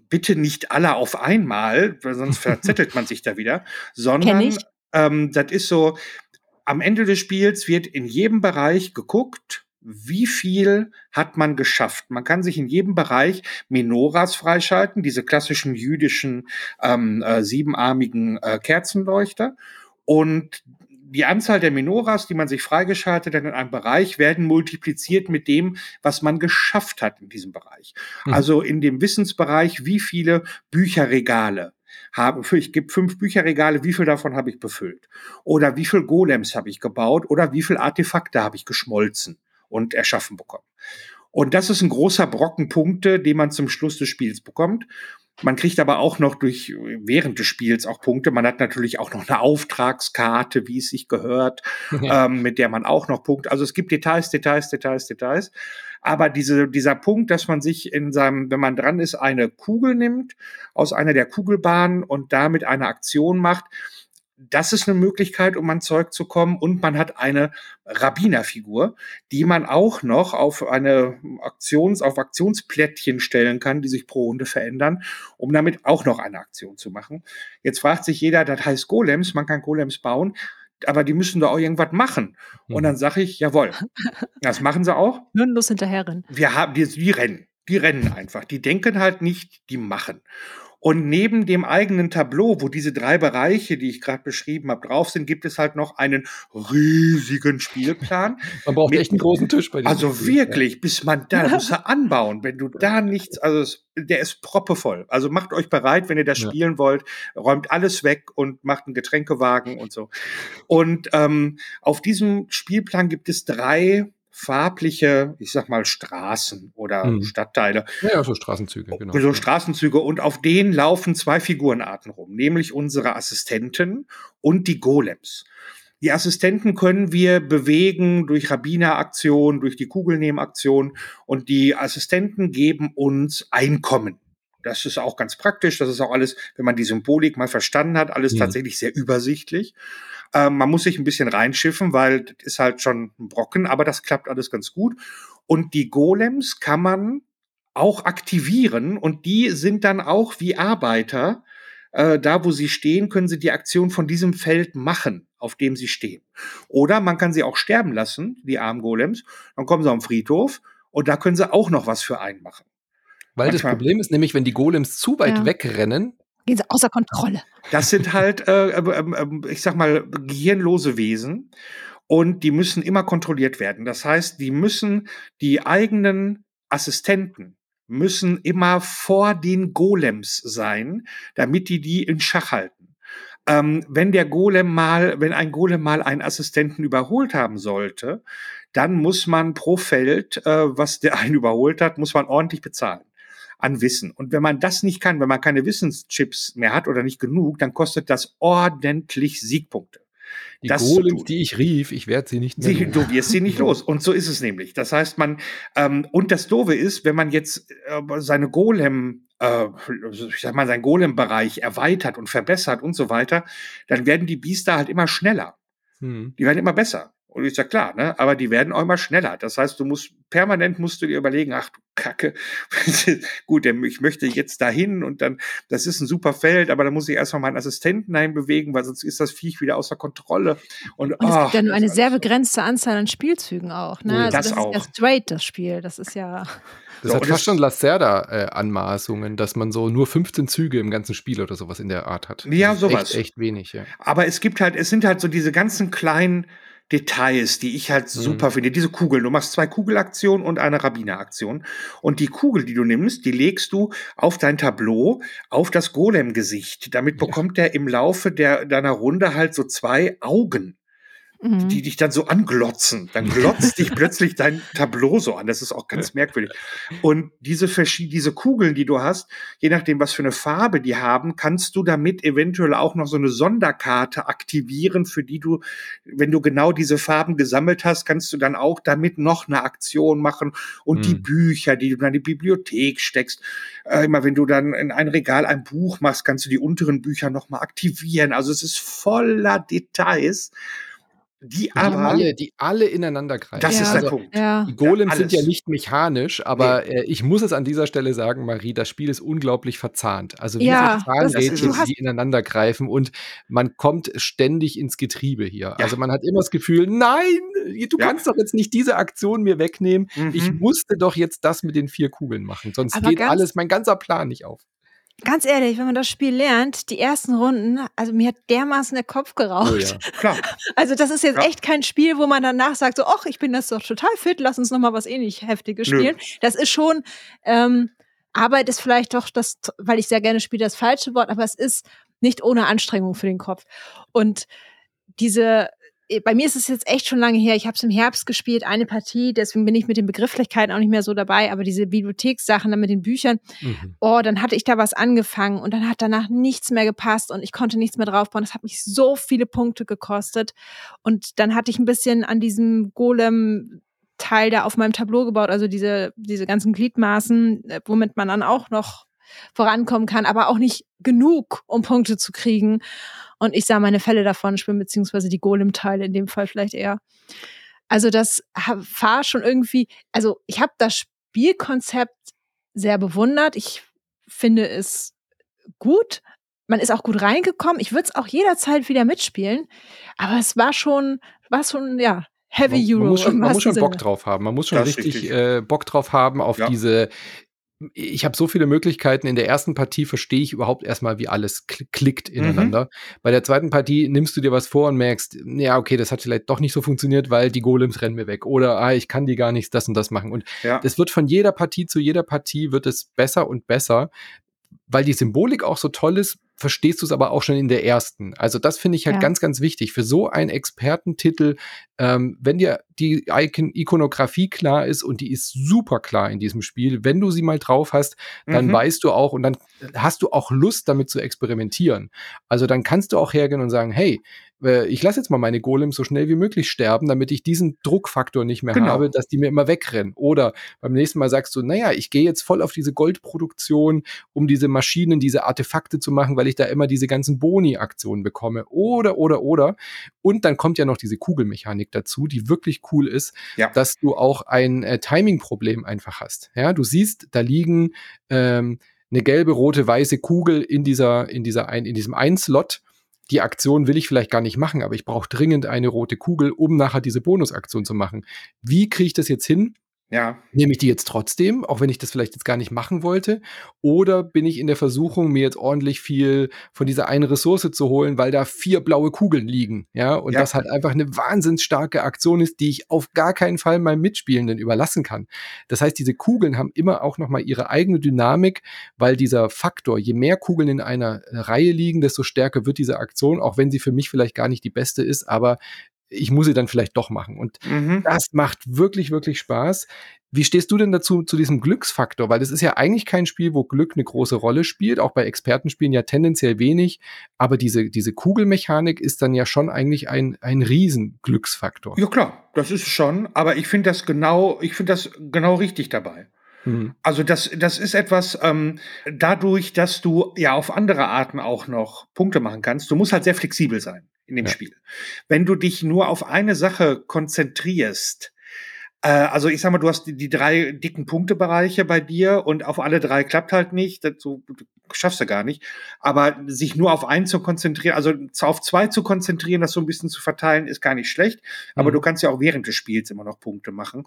Speaker 2: Bitte nicht alle auf einmal, weil sonst verzettelt man sich da wieder, sondern ähm, das ist so, am Ende des Spiels wird in jedem Bereich geguckt, wie viel hat man geschafft. Man kann sich in jedem Bereich Menoras freischalten, diese klassischen jüdischen ähm, äh, siebenarmigen äh, Kerzenleuchter. Und die Anzahl der Menoras, die man sich freigeschaltet hat in einem Bereich, werden multipliziert mit dem, was man geschafft hat in diesem Bereich. Mhm. Also in dem Wissensbereich, wie viele Bücherregale habe, ich gebe fünf Bücherregale, wie viel davon habe ich befüllt? Oder wie viel Golems habe ich gebaut? Oder wie viel Artefakte habe ich geschmolzen und erschaffen bekommen? Und das ist ein großer Brocken Punkte, den man zum Schluss des Spiels bekommt. Man kriegt aber auch noch durch während des Spiels auch Punkte. Man hat natürlich auch noch eine Auftragskarte, wie es sich gehört, ja. ähm, mit der man auch noch Punkte. Also es gibt Details, Details, Details, Details. Aber diese, dieser Punkt, dass man sich in seinem, wenn man dran ist, eine Kugel nimmt aus einer der Kugelbahnen und damit eine Aktion macht, das ist eine Möglichkeit, um an Zeug zu kommen. Und man hat eine Rabbinerfigur, die man auch noch auf eine Aktions, auf Aktionsplättchen stellen kann, die sich pro Runde verändern, um damit auch noch eine Aktion zu machen. Jetzt fragt sich jeder, das heißt Golems, man kann Golems bauen, aber die müssen doch auch irgendwas machen. Und mhm. dann sage ich, jawohl, das machen sie auch.
Speaker 3: Hirnlos hinterherrennen.
Speaker 2: Wir haben, die, die rennen. Die rennen einfach. Die denken halt nicht, die machen. Und neben dem eigenen Tableau, wo diese drei Bereiche, die ich gerade beschrieben habe, drauf sind, gibt es halt noch einen riesigen Spielplan.
Speaker 1: Man braucht echt einen großen Tisch
Speaker 2: bei Also Spiel, wirklich, ja. bis man da, muss er anbauen. Wenn du da nichts, also der ist proppevoll. Also macht euch bereit, wenn ihr das ja. spielen wollt, räumt alles weg und macht einen Getränkewagen und so. Und ähm, auf diesem Spielplan gibt es drei farbliche, ich sag mal, Straßen oder hm. Stadtteile.
Speaker 1: Ja, so Straßenzüge, genau.
Speaker 2: So Straßenzüge und auf denen laufen zwei Figurenarten rum, nämlich unsere Assistenten und die Golems. Die Assistenten können wir bewegen durch Rabbineraktion, durch die Kugelnehmaktion und die Assistenten geben uns Einkommen. Das ist auch ganz praktisch. Das ist auch alles, wenn man die Symbolik mal verstanden hat, alles ja. tatsächlich sehr übersichtlich. Ähm, man muss sich ein bisschen reinschiffen, weil das ist halt schon ein Brocken, aber das klappt alles ganz gut. Und die Golems kann man auch aktivieren und die sind dann auch wie Arbeiter äh, da wo sie stehen, können sie die Aktion von diesem Feld machen, auf dem sie stehen. Oder man kann sie auch sterben lassen, die armen Golems. Dann kommen sie am Friedhof und da können sie auch noch was für einen machen.
Speaker 1: Weil Manchmal. das Problem ist nämlich, wenn die Golems zu weit ja. wegrennen,
Speaker 3: gehen sie außer Kontrolle.
Speaker 2: Das sind halt, äh, äh, ich sag mal, gehirnlose Wesen und die müssen immer kontrolliert werden. Das heißt, die müssen die eigenen Assistenten müssen immer vor den Golems sein, damit die die in Schach halten. Ähm, wenn der Golem mal, wenn ein Golem mal einen Assistenten überholt haben sollte, dann muss man pro Feld, äh, was der einen überholt hat, muss man ordentlich bezahlen an Wissen. Und wenn man das nicht kann, wenn man keine Wissenschips mehr hat oder nicht genug, dann kostet das ordentlich Siegpunkte.
Speaker 1: Die das Golems, die ich rief, ich werde sie nicht
Speaker 2: mehr sie, Du wirst sie nicht los. Und so ist es nämlich. Das heißt, man, ähm, und das Doofe ist, wenn man jetzt äh, seine Golem, äh, ich sag mal, seinen Golem-Bereich erweitert und verbessert und so weiter, dann werden die Biester halt immer schneller. Hm. Die werden immer besser. Und ist ja klar, ne? Aber die werden auch immer schneller. Das heißt, du musst permanent musst du dir überlegen, ach du Kacke, gut, ich möchte jetzt dahin und dann, das ist ein super Feld, aber da muss ich erstmal meinen Assistenten dahin bewegen, weil sonst ist das Viech wieder außer Kontrolle. Und,
Speaker 3: und es ach, gibt ja nur eine sehr begrenzte Anzahl an Spielzügen auch. Ne?
Speaker 2: Also das, das auch.
Speaker 3: ist ja straight, das Spiel. Das ist ja.
Speaker 1: Das so, hat fast schon Lacerda-Anmaßungen, äh, dass man so nur 15 Züge im ganzen Spiel oder sowas in der Art hat.
Speaker 2: Ja, sowas.
Speaker 1: Echt, echt wenig, ja.
Speaker 2: Aber es gibt halt, es sind halt so diese ganzen kleinen Details, die ich halt mhm. super finde. Diese Kugeln. Du machst zwei Kugelaktionen und eine Rabbineraktion. Und die Kugel, die du nimmst, die legst du auf dein Tableau, auf das Golem-Gesicht. Damit bekommt ja. er im Laufe der, deiner Runde halt so zwei Augen mhm. die dich dann so anglotzen. Dann glotzt dich plötzlich dein Tableau so an. Das ist auch ganz merkwürdig. Und diese verschiedene, diese Kugeln, die du hast, je nachdem, was für eine Farbe die haben, kannst du damit eventuell auch noch so eine Sonderkarte aktivieren, für die du, wenn du genau diese Farben gesammelt hast, kannst du dann auch damit noch eine Aktion machen und mhm. die Bücher, die du dann in die Bibliothek steckst. Äh, immer wenn du dann in ein Regal ein Buch machst, kannst du die unteren Bücher nochmal aktivieren. Also es ist voller Details die aber
Speaker 1: alle, die alle ineinander greifen.
Speaker 2: Das ja. ist der also, Punkt.
Speaker 1: Ja. Die Golems ja, sind ja nicht mechanisch, aber nee. äh, ich muss es an dieser Stelle sagen, Marie, das Spiel ist unglaublich verzahnt. Also wie ja, Zahnrädchen, die ineinander greifen und man kommt ständig ins Getriebe hier. Also man hat immer das Gefühl, nein, du kannst doch jetzt nicht diese Aktion mir wegnehmen. Mhm. Ich musste doch jetzt das mit den vier Kugeln machen, sonst aber geht alles, mein ganzer Plan nicht auf
Speaker 3: ganz ehrlich, wenn man das Spiel lernt, die ersten Runden, also mir hat dermaßen der Kopf geraucht. Oh ja.
Speaker 2: Klar.
Speaker 3: Also das ist jetzt ja. echt kein Spiel, wo man danach sagt, so, ach, ich bin das doch total fit, lass uns noch mal was ähnlich Heftiges spielen. Nö. Das ist schon, ähm, Arbeit ist vielleicht doch das, weil ich sehr gerne spiele, das falsche Wort, aber es ist nicht ohne Anstrengung für den Kopf. Und diese bei mir ist es jetzt echt schon lange her. Ich habe es im Herbst gespielt, eine Partie, deswegen bin ich mit den Begrifflichkeiten auch nicht mehr so dabei, aber diese Bibliothekssachen dann mit den Büchern, mhm. oh, dann hatte ich da was angefangen und dann hat danach nichts mehr gepasst und ich konnte nichts mehr draufbauen. Das hat mich so viele Punkte gekostet. Und dann hatte ich ein bisschen an diesem Golem Teil da auf meinem Tableau gebaut, also diese, diese ganzen Gliedmaßen, äh, womit man dann auch noch vorankommen kann, aber auch nicht genug, um Punkte zu kriegen. Und ich sah meine Fälle davon schwimmen, beziehungsweise die Golem-Teile in dem Fall vielleicht eher. Also das war schon irgendwie, also ich habe das Spielkonzept sehr bewundert. Ich finde es gut. Man ist auch gut reingekommen. Ich würde es auch jederzeit wieder mitspielen. Aber es war schon, war schon, ja, Heavy Euro.
Speaker 1: Man muss schon, man muss schon Bock drauf haben. Man muss schon richtig, richtig. Äh, Bock drauf haben auf ja. diese ich habe so viele Möglichkeiten. In der ersten Partie verstehe ich überhaupt erstmal, wie alles klickt mhm. ineinander. Mhm. Bei der zweiten Partie nimmst du dir was vor und merkst, ja, okay, das hat vielleicht doch nicht so funktioniert, weil die Golems rennen mir weg. Oder, ah, ich kann die gar nichts, das und das machen. Und ja. das wird von jeder Partie zu jeder Partie wird es besser und besser, weil die Symbolik auch so toll ist, verstehst du es aber auch schon in der ersten. Also das finde ich halt ja. ganz, ganz wichtig. Für so einen Expertentitel, ähm, wenn dir die Icon Ikonografie klar ist und die ist super klar in diesem Spiel, wenn du sie mal drauf hast, dann mhm. weißt du auch und dann hast du auch Lust damit zu experimentieren. Also dann kannst du auch hergehen und sagen, hey, äh, ich lasse jetzt mal meine Golems so schnell wie möglich sterben, damit ich diesen Druckfaktor nicht mehr genau. habe, dass die mir immer wegrennen. Oder beim nächsten Mal sagst du, naja, ich gehe jetzt voll auf diese Goldproduktion, um diese Maschinen, diese Artefakte zu machen, weil ich da immer diese ganzen Boni-Aktionen bekomme. Oder, oder, oder. Und dann kommt ja noch diese Kugelmechanik dazu, die wirklich cool ist, ja. dass du auch ein äh, Timing-Problem einfach hast. Ja, du siehst, da liegen ähm, eine gelbe, rote, weiße Kugel in dieser, in dieser ein, in diesem Ein-Slot. Die Aktion will ich vielleicht gar nicht machen, aber ich brauche dringend eine rote Kugel, um nachher diese Bonusaktion zu machen. Wie kriege ich das jetzt hin?
Speaker 2: Ja.
Speaker 1: Nehme ich die jetzt trotzdem, auch wenn ich das vielleicht jetzt gar nicht machen wollte? Oder bin ich in der Versuchung, mir jetzt ordentlich viel von dieser einen Ressource zu holen, weil da vier blaue Kugeln liegen? Ja, und
Speaker 2: Ja.
Speaker 1: das halt einfach eine wahnsinnig starke Aktion ist, die ich auf gar keinen Fall meinem Mitspielenden überlassen kann. Das heißt, diese Kugeln haben immer auch nochmal ihre eigene Dynamik, weil dieser Faktor, je mehr Kugeln in einer Reihe liegen, desto stärker wird diese Aktion, auch wenn sie für mich vielleicht gar nicht die beste ist, aber ich muss sie dann vielleicht doch machen. Und
Speaker 2: Mhm.
Speaker 1: das macht wirklich, wirklich Spaß. Wie stehst du denn dazu, zu diesem Glücksfaktor? Weil das ist ja eigentlich kein Spiel, wo Glück eine große Rolle spielt. Auch bei Expertenspielen ja tendenziell wenig. Aber diese, diese Kugelmechanik ist dann ja schon eigentlich ein, ein Riesenglücksfaktor.
Speaker 2: Ja, klar, das ist schon, aber ich finde das genau, ich finde das genau richtig dabei.
Speaker 1: Mhm.
Speaker 2: Also das, das ist etwas, ähm, dadurch, dass du ja auf andere Arten auch noch Punkte machen kannst, du musst halt sehr flexibel sein in dem
Speaker 1: Ja.
Speaker 2: Spiel. Wenn du dich nur auf eine Sache konzentrierst, äh, also ich sag mal, du hast die, die drei dicken Punktebereiche bei dir und auf alle drei klappt halt nicht, du schaffst du gar nicht. Aber sich nur auf einen zu konzentrieren, also auf zwei zu konzentrieren, das so ein bisschen zu verteilen, ist gar nicht schlecht. Aber
Speaker 1: Mhm.
Speaker 2: du kannst ja auch während des Spiels immer noch Punkte machen.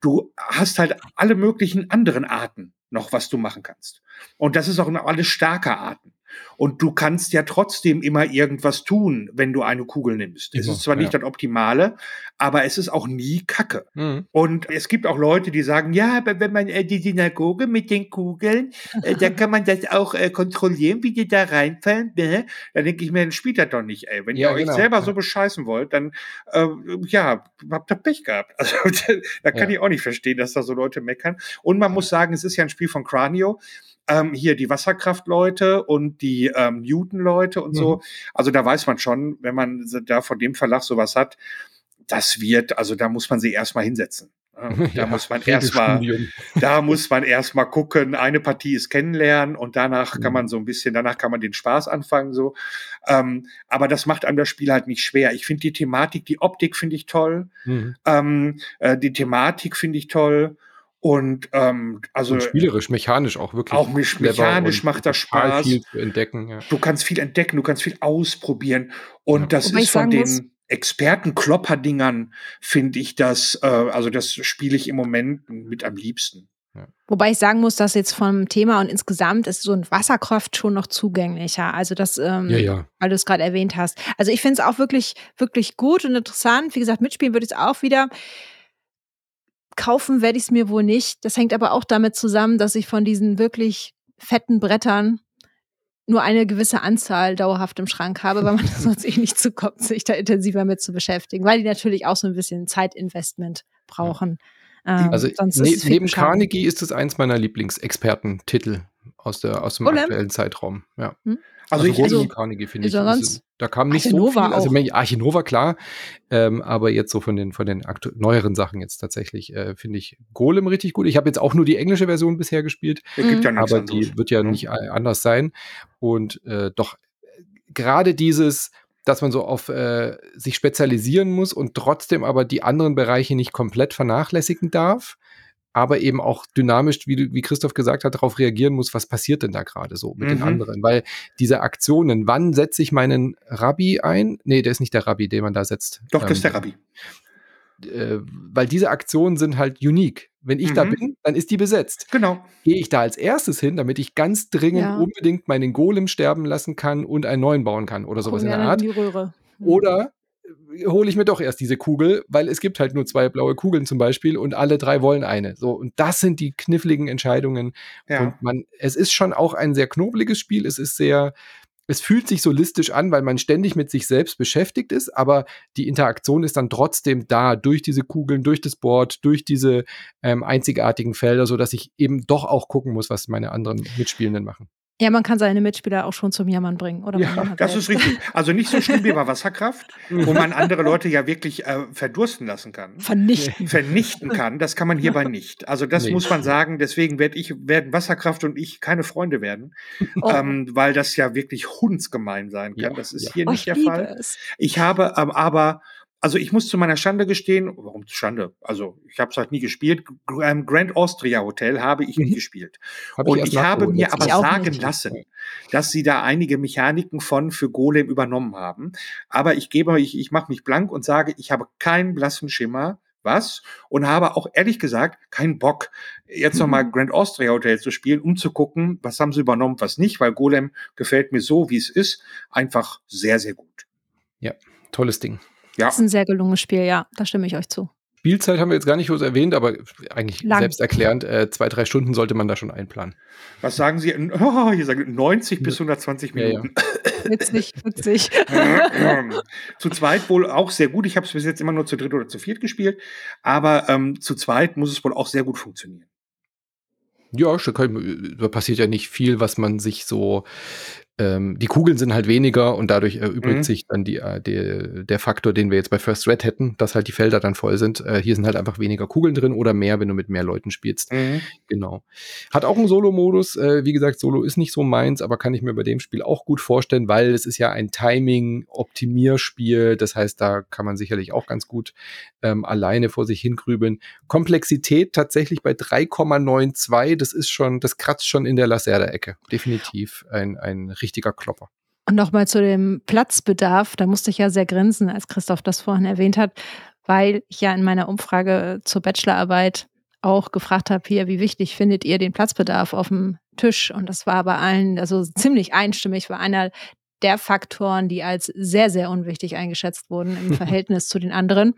Speaker 2: Du hast halt alle möglichen anderen Arten noch, was du machen kannst. Und das ist auch noch alles starke Arten. Und du kannst ja trotzdem immer irgendwas tun, wenn du eine Kugel nimmst. es
Speaker 1: Immer,
Speaker 2: ist zwar nicht
Speaker 1: ja.
Speaker 2: das Optimale, aber es ist auch nie Kacke.
Speaker 1: Mhm.
Speaker 2: Und es gibt auch Leute, die sagen, ja, aber wenn man äh, die Synagoge mit den Kugeln, äh, dann kann man das auch äh, kontrollieren, wie die da reinfallen. Ne? Da denke ich mir, dann spielt das doch nicht, ey. Wenn
Speaker 1: Ja,
Speaker 2: ihr euch
Speaker 1: genau,
Speaker 2: selber
Speaker 1: ja.
Speaker 2: so bescheißen wollt, dann äh, ja, habt ihr Pech gehabt. Also da kann ich auch nicht verstehen, dass da so Leute meckern. Und man muss sagen, es ist ja ein Spiel von Cranio. Ähm, hier die Wasserkraftleute und die ähm, Newton-Leute und
Speaker 1: Mhm.
Speaker 2: so. Also da weiß man schon, wenn man da von dem Verlag sowas hat, das wird, also da muss man sie erstmal hinsetzen. Ja, Da
Speaker 1: Ja,
Speaker 2: muss man erstmal,
Speaker 1: Regelstudium.
Speaker 2: da muss man erstmal gucken, eine Partie ist kennenlernen und danach kann
Speaker 1: Mhm.
Speaker 2: man so ein bisschen, danach kann man den Spaß anfangen, so. Ähm, aber das macht einem das Spiel halt nicht schwer. Ich finde die Thematik, die Optik finde ich toll,
Speaker 1: Mhm.
Speaker 2: ähm, äh, die Thematik finde ich toll und ähm, also
Speaker 1: Und spielerisch, mechanisch auch wirklich.
Speaker 2: auch mechanisch
Speaker 1: und
Speaker 2: macht das Spaß.
Speaker 1: viel zu entdecken. Ja.
Speaker 2: du kannst viel entdecken, du kannst viel ausprobieren. Und
Speaker 1: Ja.
Speaker 2: das
Speaker 3: Wobei
Speaker 2: ist von den
Speaker 3: muss-
Speaker 2: Experten-Klopper-Dingern, finde ich das, äh, also das spiele ich im Moment mit am liebsten.
Speaker 3: Wobei ich sagen muss, dass jetzt vom Thema und insgesamt ist so ein Wasserkraft schon noch zugänglicher. Also das, ähm,
Speaker 1: ja, ja.
Speaker 3: weil du es gerade erwähnt hast. Also ich finde es auch wirklich, wirklich gut und interessant. Wie gesagt, mitspielen würde ich es auch wieder. Kaufen werde ich es mir wohl nicht. Das hängt aber auch damit zusammen, dass ich von diesen wirklich fetten Brettern nur eine gewisse Anzahl dauerhaft im Schrank habe, weil man sonst eh nicht zukommt, sich da intensiver mit zu beschäftigen, weil die natürlich auch so ein bisschen Zeitinvestment brauchen. Ähm,
Speaker 1: Also ne, neben. Carnegie ist es eins meiner Lieblingsexpertentitel aus, der, aus dem
Speaker 3: Golem?
Speaker 1: aktuellen Zeitraum. Ja.
Speaker 2: Also, ich,
Speaker 1: Golem
Speaker 3: also-
Speaker 1: Carnegie finde ich.
Speaker 3: also
Speaker 1: da kam nicht
Speaker 3: Archinova
Speaker 1: so viel. Also Archinova klar, ähm, aber jetzt so von den von den neueren Sachen jetzt tatsächlich äh, finde ich Golem richtig gut. Ich habe jetzt auch nur die englische Version bisher gespielt,
Speaker 2: es gibt ja nichts
Speaker 1: aber
Speaker 2: anderes.
Speaker 1: die wird ja
Speaker 2: ne?
Speaker 1: nicht anders sein. Und äh, doch gerade dieses, dass man so auf äh, sich spezialisieren muss und trotzdem aber die anderen Bereiche nicht komplett vernachlässigen darf, aber eben auch dynamisch, wie, du- wie Christoph gesagt hat, darauf reagieren muss, was passiert denn da gerade so mit den
Speaker 2: Mhm.
Speaker 1: anderen. Weil diese Aktionen, wann setze ich meinen Rabbi ein? Nee, der ist nicht der Rabbi, den man da setzt.
Speaker 2: Doch, das
Speaker 1: Ähm,
Speaker 2: ist der Rabbi.
Speaker 1: Äh, weil diese Aktionen sind halt unique. Wenn ich da
Speaker 2: Mhm.
Speaker 1: bin, dann ist die besetzt
Speaker 2: Genau.
Speaker 1: gehe ich da als erstes hin, damit ich ganz dringend
Speaker 3: Ja.
Speaker 1: unbedingt meinen Golem sterben lassen kann und einen neuen bauen kann oder sowas in der Art.
Speaker 3: in die Röhre. Hm.
Speaker 1: Oder hole ich mir doch erst diese Kugel, weil es gibt halt nur zwei blaue Kugeln zum Beispiel und alle drei wollen eine. So, und das sind die kniffligen Entscheidungen.
Speaker 2: Ja.
Speaker 1: Und man, es ist schon auch ein sehr knobeliges Spiel. Es ist sehr, es fühlt sich solistisch an, weil man ständig mit sich selbst beschäftigt ist, aber die Interaktion ist dann trotzdem da durch diese Kugeln, durch das Board, durch diese ähm, einzigartigen Felder, so dass ich eben doch auch gucken muss, was meine anderen Mitspielenden machen.
Speaker 3: Ja, man kann seine Mitspieler auch schon zum Jammern bringen. Oder
Speaker 1: Ja,
Speaker 2: Das
Speaker 3: selbst.
Speaker 2: ist richtig. Also nicht so schlimm wie bei Wasserkraft, wo man andere Leute ja wirklich äh, verdursten lassen kann.
Speaker 3: Vernichten.
Speaker 2: vernichten kann, das kann man hierbei nicht. Also das
Speaker 1: Nee.
Speaker 2: muss man sagen, deswegen werde ich, werden Wasserkraft und ich keine Freunde werden,
Speaker 3: Oh.
Speaker 2: ähm, weil das ja wirklich hundsgemein sein kann.
Speaker 1: Ja,
Speaker 2: das ist
Speaker 1: ja.
Speaker 2: hier
Speaker 3: Oh,
Speaker 2: nicht
Speaker 3: ich
Speaker 2: der Fall.
Speaker 3: es.
Speaker 2: Ich habe ähm, aber also ich muss zu meiner Schande gestehen, warum Schande? Also ich habe es halt nie gespielt. Ähm, Grand Austria Hotel habe ich mhm. nie gespielt. Hab und ich, ich habe mir aber sagen nicht. lassen, dass sie da einige Mechaniken von für Golem übernommen haben. Aber ich gebe, ich, ich mache mich blank und sage, ich habe keinen blassen Schimmer, was und habe auch ehrlich gesagt keinen Bock, jetzt mhm. nochmal Grand Austria Hotel zu spielen, um zu gucken, was haben sie übernommen, was nicht, weil Golem gefällt mir so, wie es ist, einfach sehr, sehr gut.
Speaker 1: Ja, tolles Ding.
Speaker 3: Ja. Das ist ein sehr gelungenes Spiel, ja, da stimme ich euch zu.
Speaker 1: Spielzeit haben wir jetzt gar nicht groß erwähnt, aber eigentlich Lang. selbsterklärend, äh, zwei, drei Stunden sollte man da schon einplanen.
Speaker 2: Was sagen Sie? Oh, hier sagen 90 bis 120 Minuten. Ja,
Speaker 3: ja. Witzig, witzig.
Speaker 2: zu zweit wohl auch sehr gut. Ich habe es bis jetzt immer nur zu dritt oder zu viert gespielt, aber ähm, zu zweit muss es wohl auch sehr gut funktionieren.
Speaker 1: Ja, da passiert ja nicht viel, was man sich so ähm, die Kugeln sind halt weniger und dadurch erübrigt mhm. sich dann die, äh, die, der Faktor, den wir jetzt bei First Red hätten, dass halt die Felder dann voll sind. Äh, hier sind halt einfach weniger Kugeln drin oder mehr, wenn du mit mehr Leuten spielst. Mhm. Genau. Hat auch einen Solo-Modus. Äh, wie gesagt, Solo ist nicht so meins, aber kann ich mir bei dem Spiel auch gut vorstellen, weil es ist ja ein Timing-Optimierspiel. Das heißt, da kann man sicherlich auch ganz gut ähm, alleine vor sich hingrübeln. Komplexität tatsächlich bei 3,92. Das ist schon, das kratzt schon in der Lacerda-Ecke. Definitiv ein, ein richtiger Klopper.
Speaker 3: Und nochmal zu dem Platzbedarf, da musste ich ja sehr grinsen, als Christoph das vorhin erwähnt hat, weil ich ja in meiner Umfrage zur Bachelorarbeit auch gefragt habe, hier, wie wichtig findet ihr den Platzbedarf auf dem Tisch? Und das war bei allen, also ziemlich einstimmig, war einer der Faktoren, die als sehr, sehr unwichtig eingeschätzt wurden im Verhältnis zu den anderen.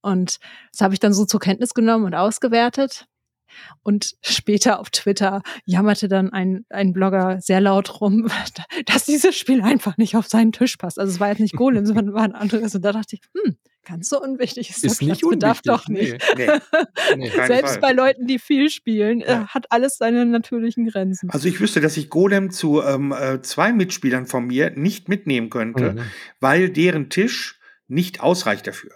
Speaker 3: Und das habe ich dann so zur Kenntnis genommen und ausgewertet. Und später auf Twitter jammerte dann ein, ein Blogger sehr laut rum, dass dieses Spiel einfach nicht auf seinen Tisch passt. Also es war jetzt nicht Golem, sondern war ein anderes. Und da dachte ich, hm, ganz so unwichtig ist, ist der nicht Platzbedarf doch nicht. Nee. Nee. Selbst bei Leuten, die viel spielen, äh, ja. hat alles seine natürlichen Grenzen.
Speaker 2: Also ich wüsste, dass ich Golem zu ähm, äh, zwei Mitspielern von mir nicht mitnehmen könnte, mhm. weil deren Tisch nicht ausreicht dafür.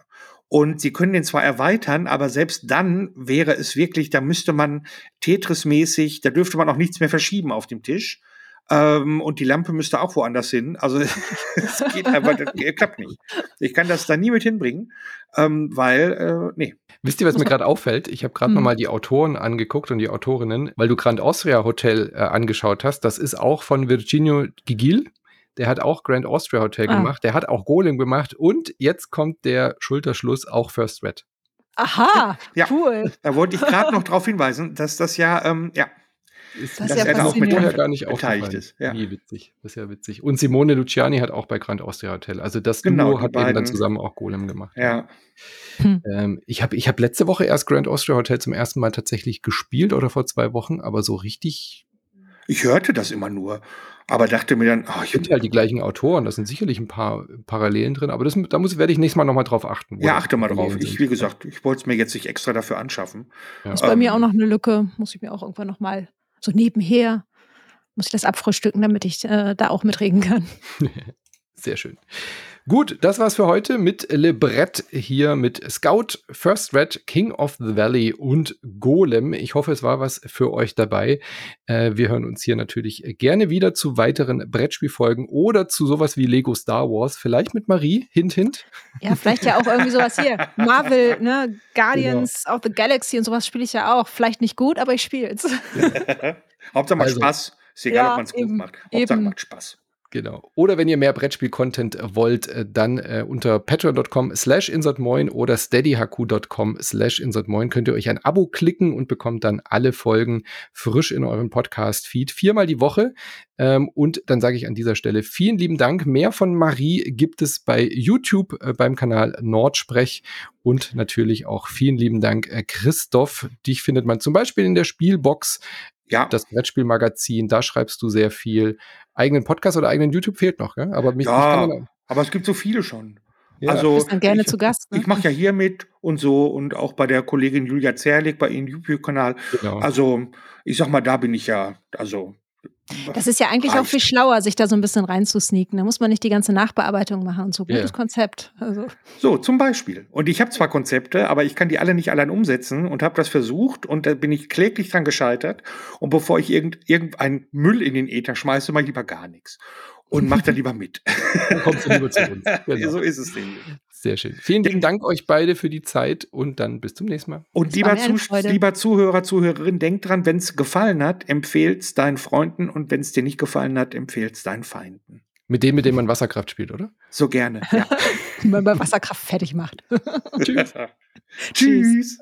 Speaker 2: Und sie können den zwar erweitern, aber selbst dann wäre es wirklich, da müsste man Tetris-mäßig, da dürfte man auch nichts mehr verschieben auf dem Tisch. Ähm, und die Lampe müsste auch woanders hin. Also es geht einfach, das klappt nicht. Ich kann das da nie mit hinbringen, ähm, weil, äh, nee.
Speaker 1: Wisst ihr, was mir gerade auffällt? Ich habe gerade hm. nochmal die Autoren angeguckt und die Autorinnen, weil du Grand Austria Hotel äh, angeschaut hast. Das ist auch von Virginio Gigil der hat auch Grand Austria Hotel ah. gemacht, der hat auch Golem gemacht und jetzt kommt der Schulterschluss auch First Red.
Speaker 3: Aha, ja, cool.
Speaker 2: Da wollte ich gerade noch darauf hinweisen, dass das ja, ähm, ja,
Speaker 1: ist, das dass ja er da auch mit vorher gar nicht beteiligt ist. Ja. Wie witzig, das ist ja witzig. Und Simone Luciani hat auch bei Grand Austria Hotel. Also das genau, Duo hat eben dann zusammen auch Golem gemacht.
Speaker 2: Ja.
Speaker 1: Hm. Ähm, ich habe ich hab letzte Woche erst Grand Austria Hotel zum ersten Mal tatsächlich gespielt oder vor zwei Wochen, aber so richtig.
Speaker 2: Ich hörte das immer nur. Aber dachte mir dann,
Speaker 1: oh, ich finde halt die gleichen Autoren, da sind sicherlich ein paar Parallelen drin, aber das, da muss, werde ich nächstes Mal nochmal drauf achten.
Speaker 2: Ja, achte mal drauf. Ich, wie gesagt, ich wollte es mir jetzt nicht extra dafür anschaffen.
Speaker 3: Ja. Ist bei ähm, mir auch noch eine Lücke, muss ich mir auch irgendwann nochmal so nebenher, muss ich das abfrühstücken, damit ich äh, da auch mitreden kann.
Speaker 1: Sehr schön. Gut, das war's für heute mit Le Brett hier mit Scout, First Red, King of the Valley und Golem. Ich hoffe, es war was für euch dabei. Äh, wir hören uns hier natürlich gerne wieder zu weiteren Brettspielfolgen oder zu sowas wie Lego Star Wars. Vielleicht mit Marie, hint, hint.
Speaker 3: Ja, vielleicht ja auch irgendwie sowas hier. Marvel, ne? Guardians genau. of the Galaxy und sowas spiele ich ja auch. Vielleicht nicht gut, aber ich spiele es.
Speaker 2: Hauptsache macht also, Spaß. Ist egal, ja, ob man es gut macht. Hauptsache eben. macht Spaß.
Speaker 1: Genau. Oder wenn ihr mehr Brettspiel-Content wollt, äh, dann äh, unter patreon.com slash insertmoin oder steadyhq.com slash insertmoin könnt ihr euch ein Abo klicken und bekommt dann alle Folgen frisch in euren Podcast-Feed. Viermal die Woche. Ähm, und dann sage ich an dieser Stelle vielen lieben Dank. Mehr von Marie gibt es bei YouTube äh, beim Kanal Nordsprech und natürlich auch vielen lieben Dank, äh, Christoph. Dich findet man zum Beispiel in der Spielbox ja. das Brettspielmagazin, da schreibst du sehr viel. Eigenen Podcast oder eigenen YouTube fehlt noch, gell?
Speaker 2: aber mich, ja, aber es gibt so viele schon.
Speaker 3: Ja. Also, du bist dann gerne
Speaker 2: ich,
Speaker 3: zu Gast.
Speaker 2: Ne? Ich mache ja hier mit und so und auch bei der Kollegin Julia Zerlik bei ihrem YouTube-Kanal. Genau. Also, ich sag mal, da bin ich ja, also
Speaker 3: das ist ja eigentlich auch viel schlauer, sich da so ein bisschen reinzusneaken. Da muss man nicht die ganze Nachbearbeitung machen und so. Gutes yeah. Konzept. Also.
Speaker 2: So, zum Beispiel. Und ich habe zwar Konzepte, aber ich kann die alle nicht allein umsetzen und habe das versucht und da bin ich kläglich dran gescheitert. Und bevor ich irgend, irgendeinen Müll in den Äther schmeiße, mal lieber gar nichts. und macht dann lieber mit.
Speaker 1: Dann kommst du lieber zu uns.
Speaker 2: Genau. so ist es nämlich.
Speaker 1: Sehr schön. Vielen lieben Dank euch beide für die Zeit und dann bis zum nächsten Mal.
Speaker 2: Und lieber, Zu lieber, Zuhörer, Zuhörerin, denk dran, wenn es gefallen hat, empfehl es deinen Freunden und wenn es dir nicht gefallen hat, empfehl es deinen Feinden.
Speaker 1: Mit dem, mit dem man Wasserkraft spielt, oder?
Speaker 2: So gerne, ja.
Speaker 3: Die man bei Wasserkraft fertig macht.
Speaker 2: Tschüss. Tschüss.